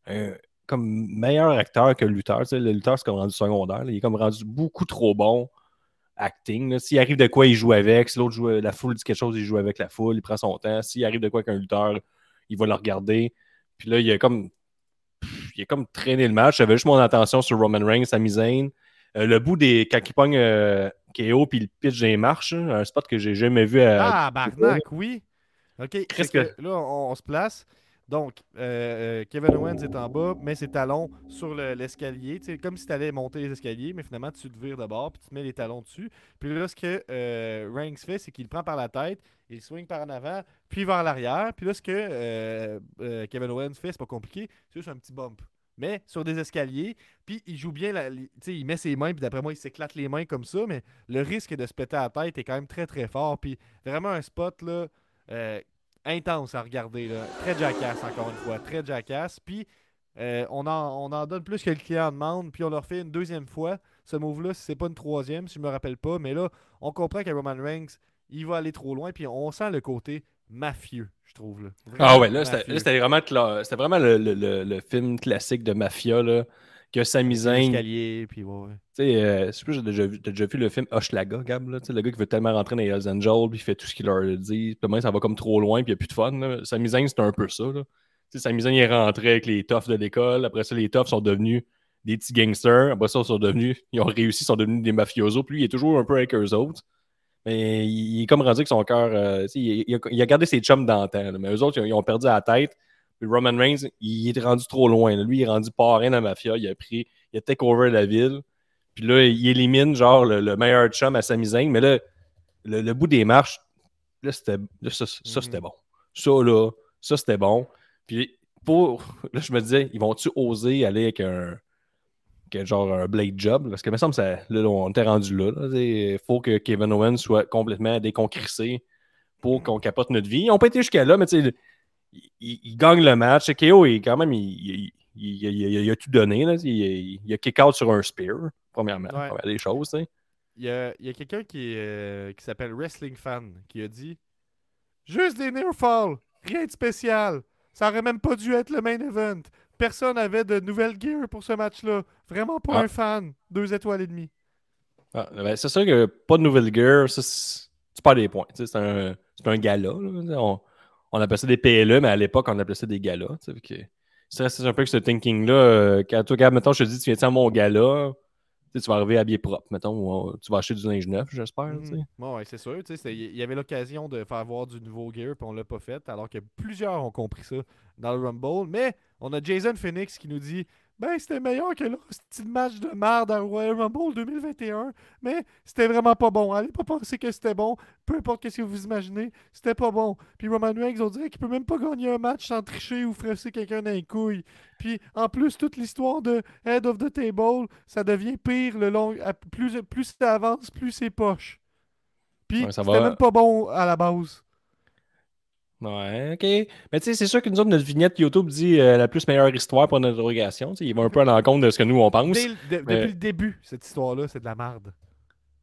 un- comme meilleur acteur que lutteur. Le lutteur, c'est comme rendu secondaire. Il est comme rendu beaucoup trop bon acting. S'il arrive de quoi, il joue avec. Si l'autre joue, la foule dit quelque chose, il joue avec la foule, il prend son temps. S'il arrive de quoi qu'un lutteur, il va le regarder. Puis là, il a comme. Il a comme traîné le match. J'avais juste mon attention sur Roman Reigns, Sami Zayn. Euh, le bout des. Quand il pogne euh, KO puis il pitch des marches, hein, un spot que j'ai jamais vu à. Ah, Barnac, oui. OK, que là, on, on se place. Donc, euh, euh, Kevin Owens est en bas, met ses talons sur le- l'escalier. Comme si tu allais monter les escaliers, mais finalement, tu te vires de bord puis tu mets les talons dessus. Puis là, ce que euh, fait, c'est qu'il prend par la tête, il swing par en avant, puis vers l'arrière. Puis là, ce que euh, Kevin Owens fait, c'est pas compliqué, c'est juste un petit bump. Mais sur des escaliers, puis il joue bien, la, il met ses mains, puis d'après moi, il s'éclate les mains comme ça, mais le risque de se péter la tête est quand même très très fort. Puis vraiment un spot là, intense à regarder. Là. Très jackass, encore une fois. Très jackass. Puis euh, on, en, on en donne plus que le client demande. Puis on leur fait une deuxième fois. Ce move-là, si c'est pas une troisième, si je me rappelle pas. Mais là, on comprend que Roman Reigns, il va aller trop loin. Puis on sent le côté mafieux, je trouve. Là. Ah ouais, là, c'était vraiment, cla- c'était vraiment le, le- le- le film classique de mafia, là, que Sami Zayn, tu L'escalier, puis ouais, ouais. sais, euh, je sais pas, j'ai déjà vu, déjà vu le film Hochelaga, Gab, là, tu sais, le gars qui veut tellement rentrer dans les Hells Angels, puis il fait tout ce qu'il leur dit, puis ça va comme trop loin, puis il n'y a plus de fun, là. Sami Zayn, c'était un peu ça, là. Tu sais, Sami Zayn, il est rentré avec les toughs de l'école, après ça, les toughs sont devenus des petits gangsters. Après ça, ils sont devenus, ils ont réussi, ils sont devenus des mafiosos. Puis lui, il est toujours un peu avec eux autres. Mais il, est comme rendu que son cœur. Euh, il, a, gardé ses chums d'antan. Mais eux autres, ils, ont perdu la tête. Puis Roman Reigns, il est rendu trop loin. Lui, il est rendu parrain de la mafia. Il a pris, il a take over la ville. Puis là, il élimine genre le, meilleur chum à sa Zayn. Mais là, le, bout des marches, là, c'était, ça, ça c'était mm. bon. Ça, là, ça, c'était bon. Puis pour. Là, je me disais, ils vont-tu oser aller avec un genre un blade job? Parce que, il me semble, ça, là, on était rendu là. Il faut que Kevin Owens soit complètement déconcrissé pour qu'on capote notre vie. Ils n'ont pas été jusqu'à là, mais tu sais, il, gagne le match. KO, il, quand même, il, il a tout donné. Là. Il, a kick out sur un spear, premièrement. des choses. Il y a, quelqu'un qui, euh, qui s'appelle Wrestling Fan qui a dit Juste des near fall, rien de spécial. Ça aurait même pas dû être le main event personne n'avait de nouvelles gear pour ce match-là. Vraiment pour ah. un fan. Deux étoiles et demie. Ah, ben, c'est sûr que pas de nouvelles gear, tu perds des points. C'est un, un gala. On, on, appelait ça des PLE, mais à l'époque, on appelait ça des galas. C'est un peu que ce thinking-là. Euh, quand toi, mettons, je te dis, tu viens à mon gala, tu vas arriver habillé propre, mettons, tu vas acheter du linge neuf, j'espère. Mm Oui, c'est sûr. Il y avait l'occasion de faire voir du nouveau gear, puis on l'a pas fait, alors que plusieurs ont compris ça dans le Rumble. Mais on a Jason Phoenix qui nous dit ben, c'était meilleur que le petit match de merde à Royal Rumble 2021, mais c'était vraiment pas bon. Allez pas penser que c'était bon, peu importe ce que vous imaginez, c'était pas bon. Puis Roman Reigns, on dirait qu'il peut même pas gagner un match sans tricher ou fresser quelqu'un dans les couilles. Puis en plus, toute l'histoire de Head of the Table, ça devient pire le long. Plus, plus ça avance, plus c'est poche. Puis c'était même pas bon à la base. Ouais, ok. Mais tu sais, c'est sûr que nous autres, notre vignette YouTube dit euh, la plus meilleure histoire pour notre interrogation. il va un peu à l'encontre de ce que nous, on pense. Depuis le début, cette histoire-là, c'est de la merde.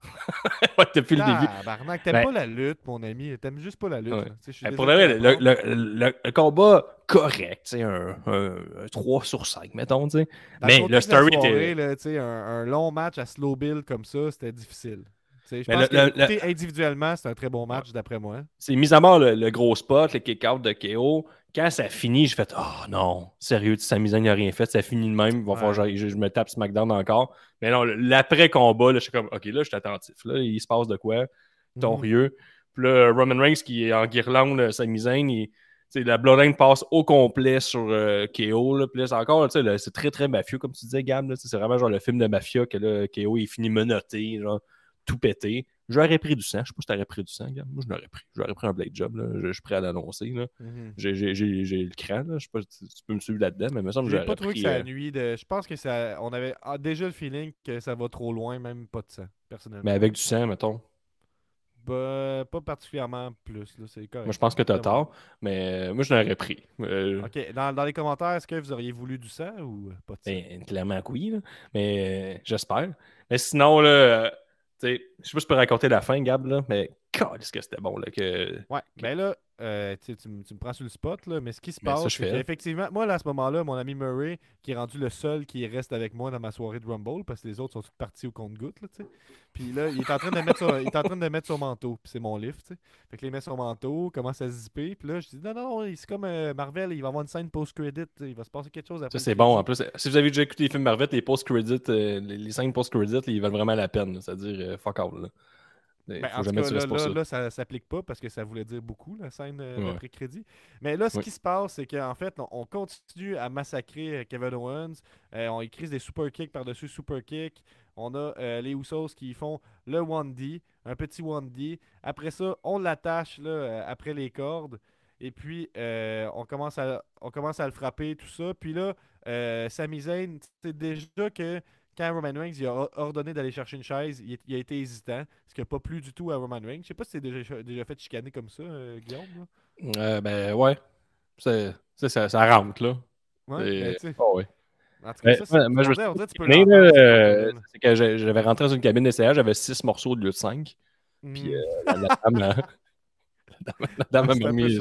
ouais, depuis le début. Barnac, t'aimes ben pas la lutte, mon ami. T'aimes juste pas la lutte. Ben, pour le, le, le, combat correct, un, un, un, 3 sur 5, mettons. sais. Mais le story était. Un, un long match à slow build comme ça, c'était difficile. Je pense que individuellement, c'est un très bon match, d'après moi. C'est mis à mort le, gros spot, le kick-out de KO. Quand ça finit, je fais Oh non, sérieux, Sami n'a rien fait, ça finit de même. Il va falloir que je, me tape SmackDown encore. Mais non, l'après-combat, je suis comme OK, là, je suis attentif. Là, il se passe de quoi? Torieux. Mhm. Puis là, Roman Reigns qui est en guirlande, Sami Zayn, il, la Bloodline passe au complet sur euh, KO. Puis là, c'est encore, c'est très, très mafieux, comme tu disais, Gab. C'est vraiment genre le film de mafia que là, KO, il finit menotté. Genre tout pété. J'aurais pris du sang. Je sais pas si t'aurais pris du sang, gars. Moi, je l'aurais pris. J'aurais pris un blade job. Là. Je, suis prêt à l'annoncer. Mhm. J'ai le crâne. Je sais pas si tu peux me suivre là-dedans, mais il me semble que j'aurais pas trouvé que ça euh, nuit de. Je pense que ça. On avait ah, déjà le feeling que ça va trop loin, même pas de sang, personnellement. Mais avec du sang, mettons. Bah, pas particulièrement plus. Moi, je pense que tu as tort, mais euh, moi, je l'aurais pris. Euh, OK. Dans, dans, les commentaires, est-ce que vous auriez voulu du sang ou pas de sang? Ben, clairement oui, mais j'espère. Mais sinon, là, je sais pas si je peux raconter la fin, Gab, là, mais est-ce que c'était bon. Là, que... Ouais, mais là, euh, tu, me prends sur le spot, là, mais ce qui se passe, c'est qu'effectivement, moi, là, à ce moment-là, mon ami Murray, qui est rendu le seul qui reste avec moi dans ma soirée de Rumble, parce que les autres sont tous partis au compte-goutte, puis là, il est en train de mettre son, il est en train de mettre son manteau, puis c'est mon lift, tu sais. Fait que là, il met son manteau, commence à zipper, puis là, je dis, non, non, c'est comme euh, Marvel, il va avoir une scène post-credit, il va se passer quelque chose après. Ça, c'est bon, en plus, si vous avez déjà écouté les films Marvel, les post-credits, euh, les, scènes post-credit, ils valent vraiment la peine, c'est-à-dire, fuck all, là. Ben, en tout cas, là, là, ça. s'applique pas parce que ça voulait dire beaucoup, la scène euh, d'après-crédit. Mais là, ce qui se passe, c'est qu'en fait, on, continue à massacrer euh, Kevin Owens. Euh, on écrit des super kicks par-dessus super kicks. On a les Usos qui font le 1D, un petit 1D. Après ça, on l'attache après les cordes. Et puis, on, commence à, on commence à le frapper, tout ça. Puis là, Sami Zayn, c'est déjà que quand Roman Reigns il a ordonné d'aller chercher une chaise, il, a été hésitant, ce qui n'a pas plu du tout à Roman Reigns. Je sais pas si c'est déjà, déjà fait chicaner comme ça, euh, Guillaume. Euh, ben ouais. C'est, ça, ça rentre, là. Ouais, ben, oh, ouais. En tout cas, ça, c'est je euh, C'est que j'avais rentré dans une cabine d'essayage, j'avais six morceaux de lieu de cinq. Puis euh, la, dame, la, la, dame m'a mis.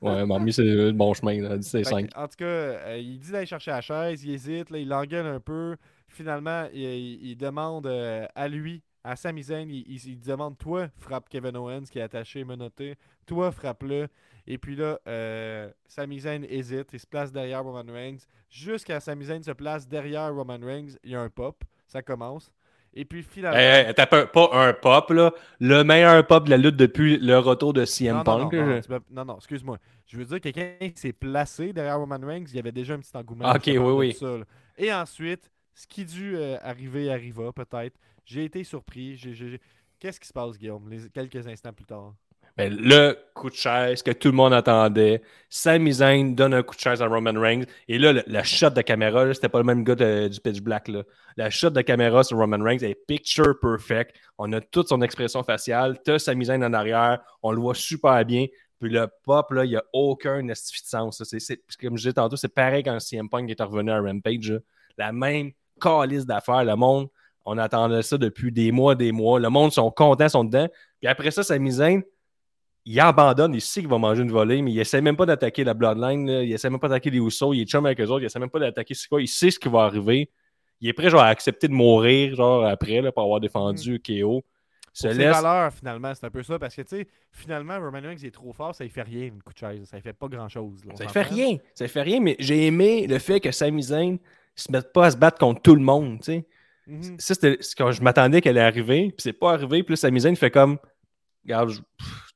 Ouais, m'a mis le bon chemin, c'est 5. En tout cas, il dit d'aller chercher la chaise, il hésite, là, il l'engueule un peu finalement, il, demande euh, à lui, à Sami Zayn, il, il- il demande Toi, frappe Kevin Owens qui est attaché et menotté. Toi, frappe-le. Et puis là, euh, Sami Zayn hésite. Il se place derrière Roman Reigns. Jusqu'à Sami Zayn se place derrière Roman Reigns. Il y a un pop. Ça commence. Et puis finalement. Hey, hey, t'as pas, pas un pop, là. Le meilleur pop de la lutte depuis le retour de CM non, Punk. non, non, excuse-moi. Je veux dire, quelqu'un qui s'est placé derrière Roman Reigns, il y avait déjà un petit engouement. Ah, ok, oui, oui. ça. Et ensuite, ce qui dû euh, arriver arriva, peut-être. J'ai été surpris. Qu'est-ce qui se passe, Guillaume, quelques instants plus tard? Ben, le coup de chaise que tout le monde attendait. Sami Zayn donne un coup de chaise à Roman Reigns. Et là, le- la shot de caméra, c'était pas le même gars du Pitch Black. Là. La shot de caméra sur Roman Reigns est picture perfect. On a toute son expression faciale. T'as Sami Zayn en arrière. On le voit super bien. Puis le pop, il n'y a aucun esti de sens. comme je disais tantôt, c'est pareil quand CM Punk est revenu à Rampage. La même calice d'affaires. Le monde, on attendait ça depuis des mois, des mois. Le monde sont contents, sont dedans. Puis après ça, Zayn, il abandonne, il sait qu'il va manger une volée, mais il essaie même pas d'attaquer la Bloodline, là. il essaie même pas d'attaquer les Usos, il est chum avec eux autres, il essaie même pas d'attaquer ce quoi, il sait ce qui va arriver. Il est prêt genre, à accepter de mourir genre, après là, pour avoir défendu KO. Se Pour ses laisse... valeurs, finalement, c'est un peu ça. Parce que, tu sais, finalement, Roman Reigns est trop fort, ça ne fait rien, une coup de chaise. Ça ne fait pas grand-chose. là, on Ça s'entend? fait rien, ça fait rien, mais j'ai aimé le fait que Sami Zayn se mette pas à se battre contre tout le monde, tu sais. Mhm. Ça, c'était que je m'attendais qu'elle allait arriver, puis c'est pas arrivé, puis là, Sami Zayn fait comme, regarde,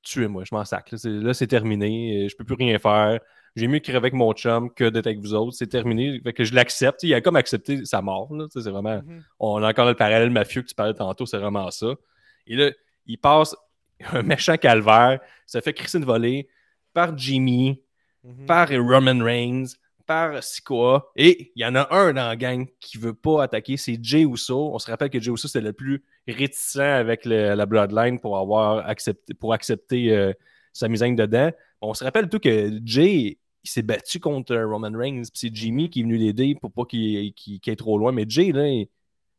tuez-moi, je m'en sac, là, c'est, terminé, euh, je peux plus rien faire, j'ai mieux crever avec mon chum que d'être avec vous autres, c'est terminé, fait que je l'accepte, il a comme accepté sa mort, c'est vraiment, Mhm. on a encore le parallèle mafieux que tu parlais tantôt, c'est vraiment ça, et là, il passe un méchant calvaire, ça fait crisser une volée par Jimmy, Mhm. par Roman Reigns, par Sikoa. Et il y en a un dans la gang qui veut pas attaquer, c'est Jay Uso. On se rappelle que Jay Uso, c'était le plus réticent avec le- la Bloodline pour avoir accepté, pour accepter euh, sa misaine dedans. On se rappelle tout que Jay il s'est battu contre euh, Roman Reigns, puis c'est Jimmy qui est venu l'aider pour pas qu'il qu'il- qu'il aille trop loin. Mais Jay, là, il,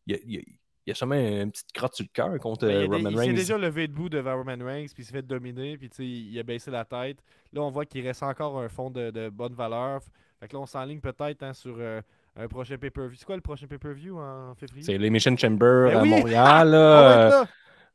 il, il- il a sûrement une petite crotte sur le cœur contre Ben, il euh, Roman il s'est Reigns. déjà levé debout devant Roman Reigns, puis il s'est fait dominer, puis il a baissé la tête. Là, on voit qu'il reste encore un fond de, de bonne valeur. Fait que là, on s'enligne peut-être hein, sur euh, un prochain pay-per-view. C'est quoi le prochain pay-per-view en février? C'est l'Emission Chamber Ben à oui! Montréal. On là.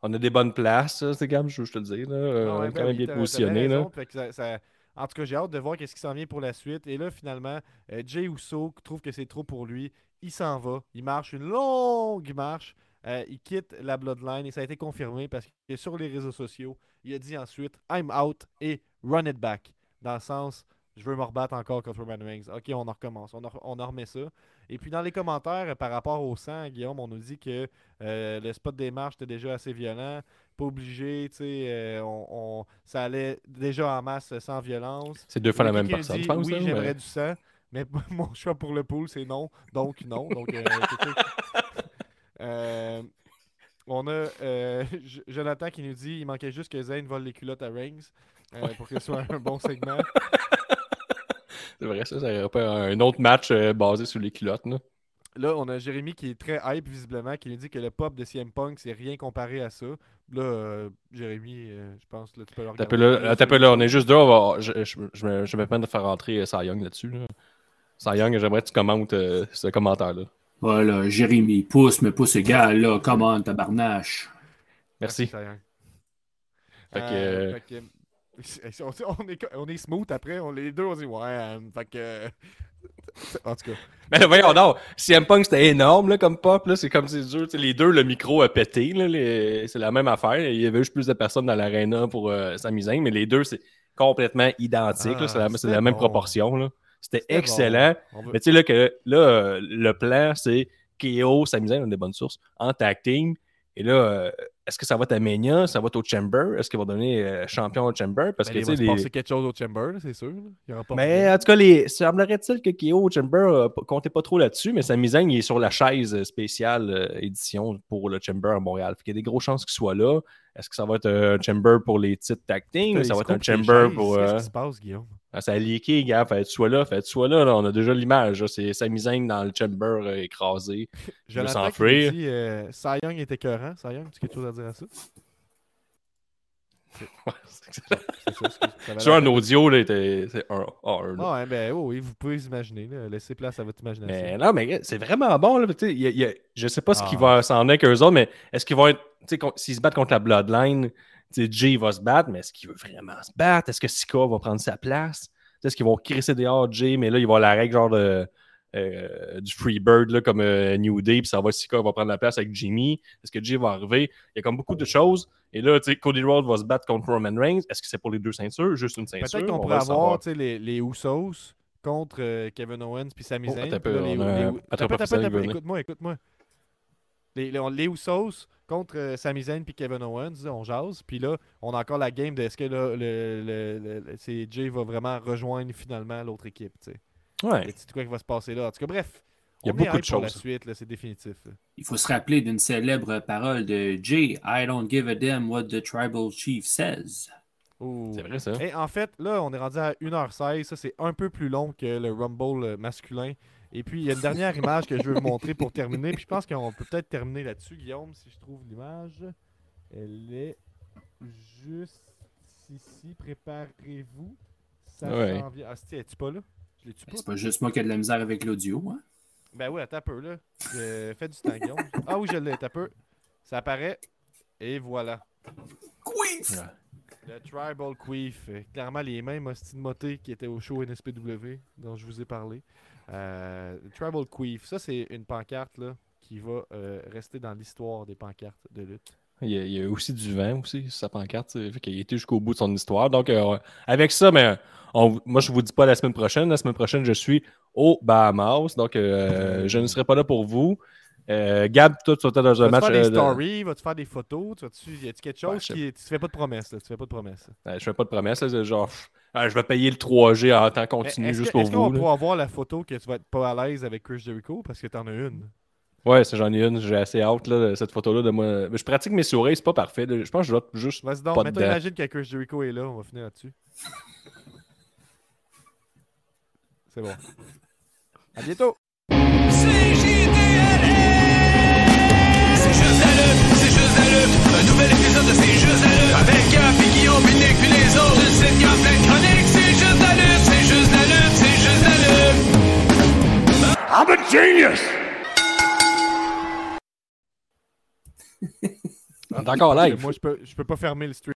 On a des bonnes places, c'est comme je je te le dis. Là. Ah on est ben quand même bien positionné. ça- ça- En tout cas, j'ai hâte de voir qu'est-ce qui s'en vient pour la suite. Et là, finalement, euh, Jay Uso trouve que c'est trop pour lui. Il s'en va. Il marche une longue marche. Euh, il quitte la Bloodline et ça a été confirmé parce que sur les réseaux sociaux, il a dit ensuite I'm out et run it back. Dans le sens, je veux me rebattre encore contre Roman Reigns. Ok, on en recommence. On en, on en remet ça. Et puis dans les commentaires, par rapport au sang, Guillaume, on nous dit que euh, le spot des marches était déjà assez violent pas obligé, tu sais, euh, on, on- ça allait déjà en masse sans violence. C'est deux fois la même personne, je pense. Oui, là, j'aimerais mais- du sang, mais mon choix pour le pool, c'est non, donc non. Donc, euh, Euh, on a Jonathan qui nous dit il manquait juste que Zayn vole les culottes à Reigns euh, pour que ce soit un bon segment. C'est vrai, ça, ça aurait pas un autre match euh, basé sur les culottes. Là. Là, on a Jérémy qui est très hype visiblement, qui nous dit que le pop de CM Punk, c'est rien comparé à ça. Là, euh, Jérémy, euh, je pense que tu peux le regarder. peu là, t'as peu là, on est juste deux. On va, je, je, je, me- je vais me permettre de faire rentrer Cy Young là-dessus. Là. Cy Young, j'aimerais que tu commentes euh, ce commentaire-là. Voilà, Jérémy, pousse, mais pousse égal, là, comment, tabarnache. Merci. Sayan. Fait que, Euh, euh, fait que, on, on est, on est smooth après, on, les deux on dit ouais, euh, fait que. En tout cas, Mais là, voyons donc, CM Punk c'était énorme là, comme pop, là, c'est comme c'est dur. Les deux, le micro a pété, là, les- c'est la même affaire. Il y avait juste plus de personnes dans l'aréna pour euh, Zayn, mais les deux, c'est complètement identique. Ah, c'est la, c'est la même bon. proportion. là. C'était C'était excellent. veut- Mais tu sais, là, que, là euh, le plan, c'est KO, Sami Zayn, on a des bonnes sources, en tag team. Et là, euh, est-ce que ça va être à Mania? Ça va être au Chamber? Est-ce qu'il va donner euh, champion au Chamber? Parce ben, que il va se les... passer quelque chose au Chamber, c'est sûr. Il aura pas Mais en tout cas, les... semblerait-il que KO au Chamber euh, comptait pas trop là-dessus, mais Sami Zayn, il est sur la chaise euh, spéciale euh, édition pour le Chamber à Montréal. Fait qu'il y a des grosses chances qu'il soit là. Est-ce que ça va être un Chamber pour les titres tag team? Ça il va être un Chamber pour. Qu'est-ce qui se passe, Guillaume? Ça a leaké, gars. Fait que soit là, fait que soit là, là. On a déjà l'image. C'est Sami Zayn dans le Chamber euh, écrasé. Je s'enfuir. dit euh, Cy Young est écœurant. Cy Young, tu as quelque chose à dire à ça? Sur un audio, là, c'est un. ah, là. Ah ouais, ben oui, oui, vous pouvez imaginer. là. Laissez place à votre imagination. Mais non, mais c'est vraiment bon. Là, y a- il y a- je sais pas ce qui Ah. va s'en est qu'eux autres, mais est-ce qu'ils vont être s'ils se battent contre la Bloodline, Jay va se battre, mais est-ce qu'il veut vraiment se battre? Est-ce que Sika va prendre sa place? Est-ce qu'ils vont crisser dehors Jay, mais là, il va avoir la règle genre de, euh, du Freebird là, comme euh, New Day, puis ça va Sika va prendre la place avec Jimmy. Est-ce que Jay va arriver? Il y a comme beaucoup de choses. Et là, Cody Rhodes va se battre contre Roman Reigns. Est-ce que c'est pour les deux ceintures? Juste une ceinture? Peut-être qu'on On pourrait avoir les, les Usos contre euh, Kevin Owens puis Sami Oh, Zayn. Écoute-moi, écoute-moi. Les, les, les Usos contre euh, Sami Zayn puis Kevin Owens, on jase. Puis là, on a encore la game de est-ce que là, le, le, le- le- c'est Jay va vraiment rejoindre finalement l'autre équipe. tu sais. Ouais. Quoi qui va se passer là? En tout cas, bref. Il y a on est beaucoup de pour la choses. suite, là, c'est définitif. là. Il faut se rappeler d'une célèbre parole de Jay I don't give a damn what the tribal chief says. C'est vrai, ça. Et en fait, là, on est rendu à 1h16. Ça, c'est un peu plus long que le Rumble masculin. Et puis, il y a une dernière image que je veux vous montrer pour terminer. Puis, je pense qu'on peut peut-être terminer là-dessus, Guillaume, si je trouve l'image. Elle est juste ici. Préparez-vous. Ça Ouais. s'en vient. Ah, si, es-tu pas là? Je l'ai-tu pas? C'est pas juste moi qui ai de la misère avec l'audio. Hein? Ben oui, attends un peu, là. Euh, fais du temps, Guillaume. Ah oui, je l'ai, attends un peu. Ça apparaît. Et voilà. Queef! Ouais. Le Tribal Queef. Clairement, les mêmes hosties de moté qui étaient au show NSPW dont je vous ai parlé. Euh, Tribal Queef, ça, c'est une pancarte là, qui va euh, rester dans l'histoire des pancartes de lutte. Il y, a, il y a aussi du vent aussi sur sa pancarte. Fait a été jusqu'au bout de son histoire. Donc, euh, avec ça, mais on- moi, je vous dis pas la semaine prochaine. La semaine prochaine, je suis au Bahamas. Donc, euh, je ne serai pas là pour vous. Euh, Gab, toi, tu vas être dans Tu un vas match. faire des euh, de- stories, vas-tu faire des photos, tu vas-tu, y a-tu quelque chose Ouais, je sais qui. Tu fais pas de promesses, là, tu fais pas de promesses. là. Euh, je fais pas de promesse. là, c'est genre, ah, je vais payer le 3G en temps continu Est-ce juste que- pour est-ce qu'on là. pourra avoir la photo que tu vas être pas à l'aise avec Chris Jericho parce que t'en as une? Ouais, j'en ai une. J'ai assez hâte, là, de cette photo-là de moi. Mais je pratique mes souris, c'est pas parfait. là. Je pense que je dois juste. Vas-y donc, Pas maintenant imagine que Chris Jericho est là, on va finir là-dessus. C'est bon. À bientôt! Lutte. Un nouvel épisode de C'est juste la lutte. Avec Gap, puis Guillaume, puis Nick, puis les autres. Une sitcom pleine de chroniques. C'est juste la lutte, c'est juste la lutte, c'est juste la lutte. I'm a genius! Encore live. Moi, je peux, je peux pas fermer le stream.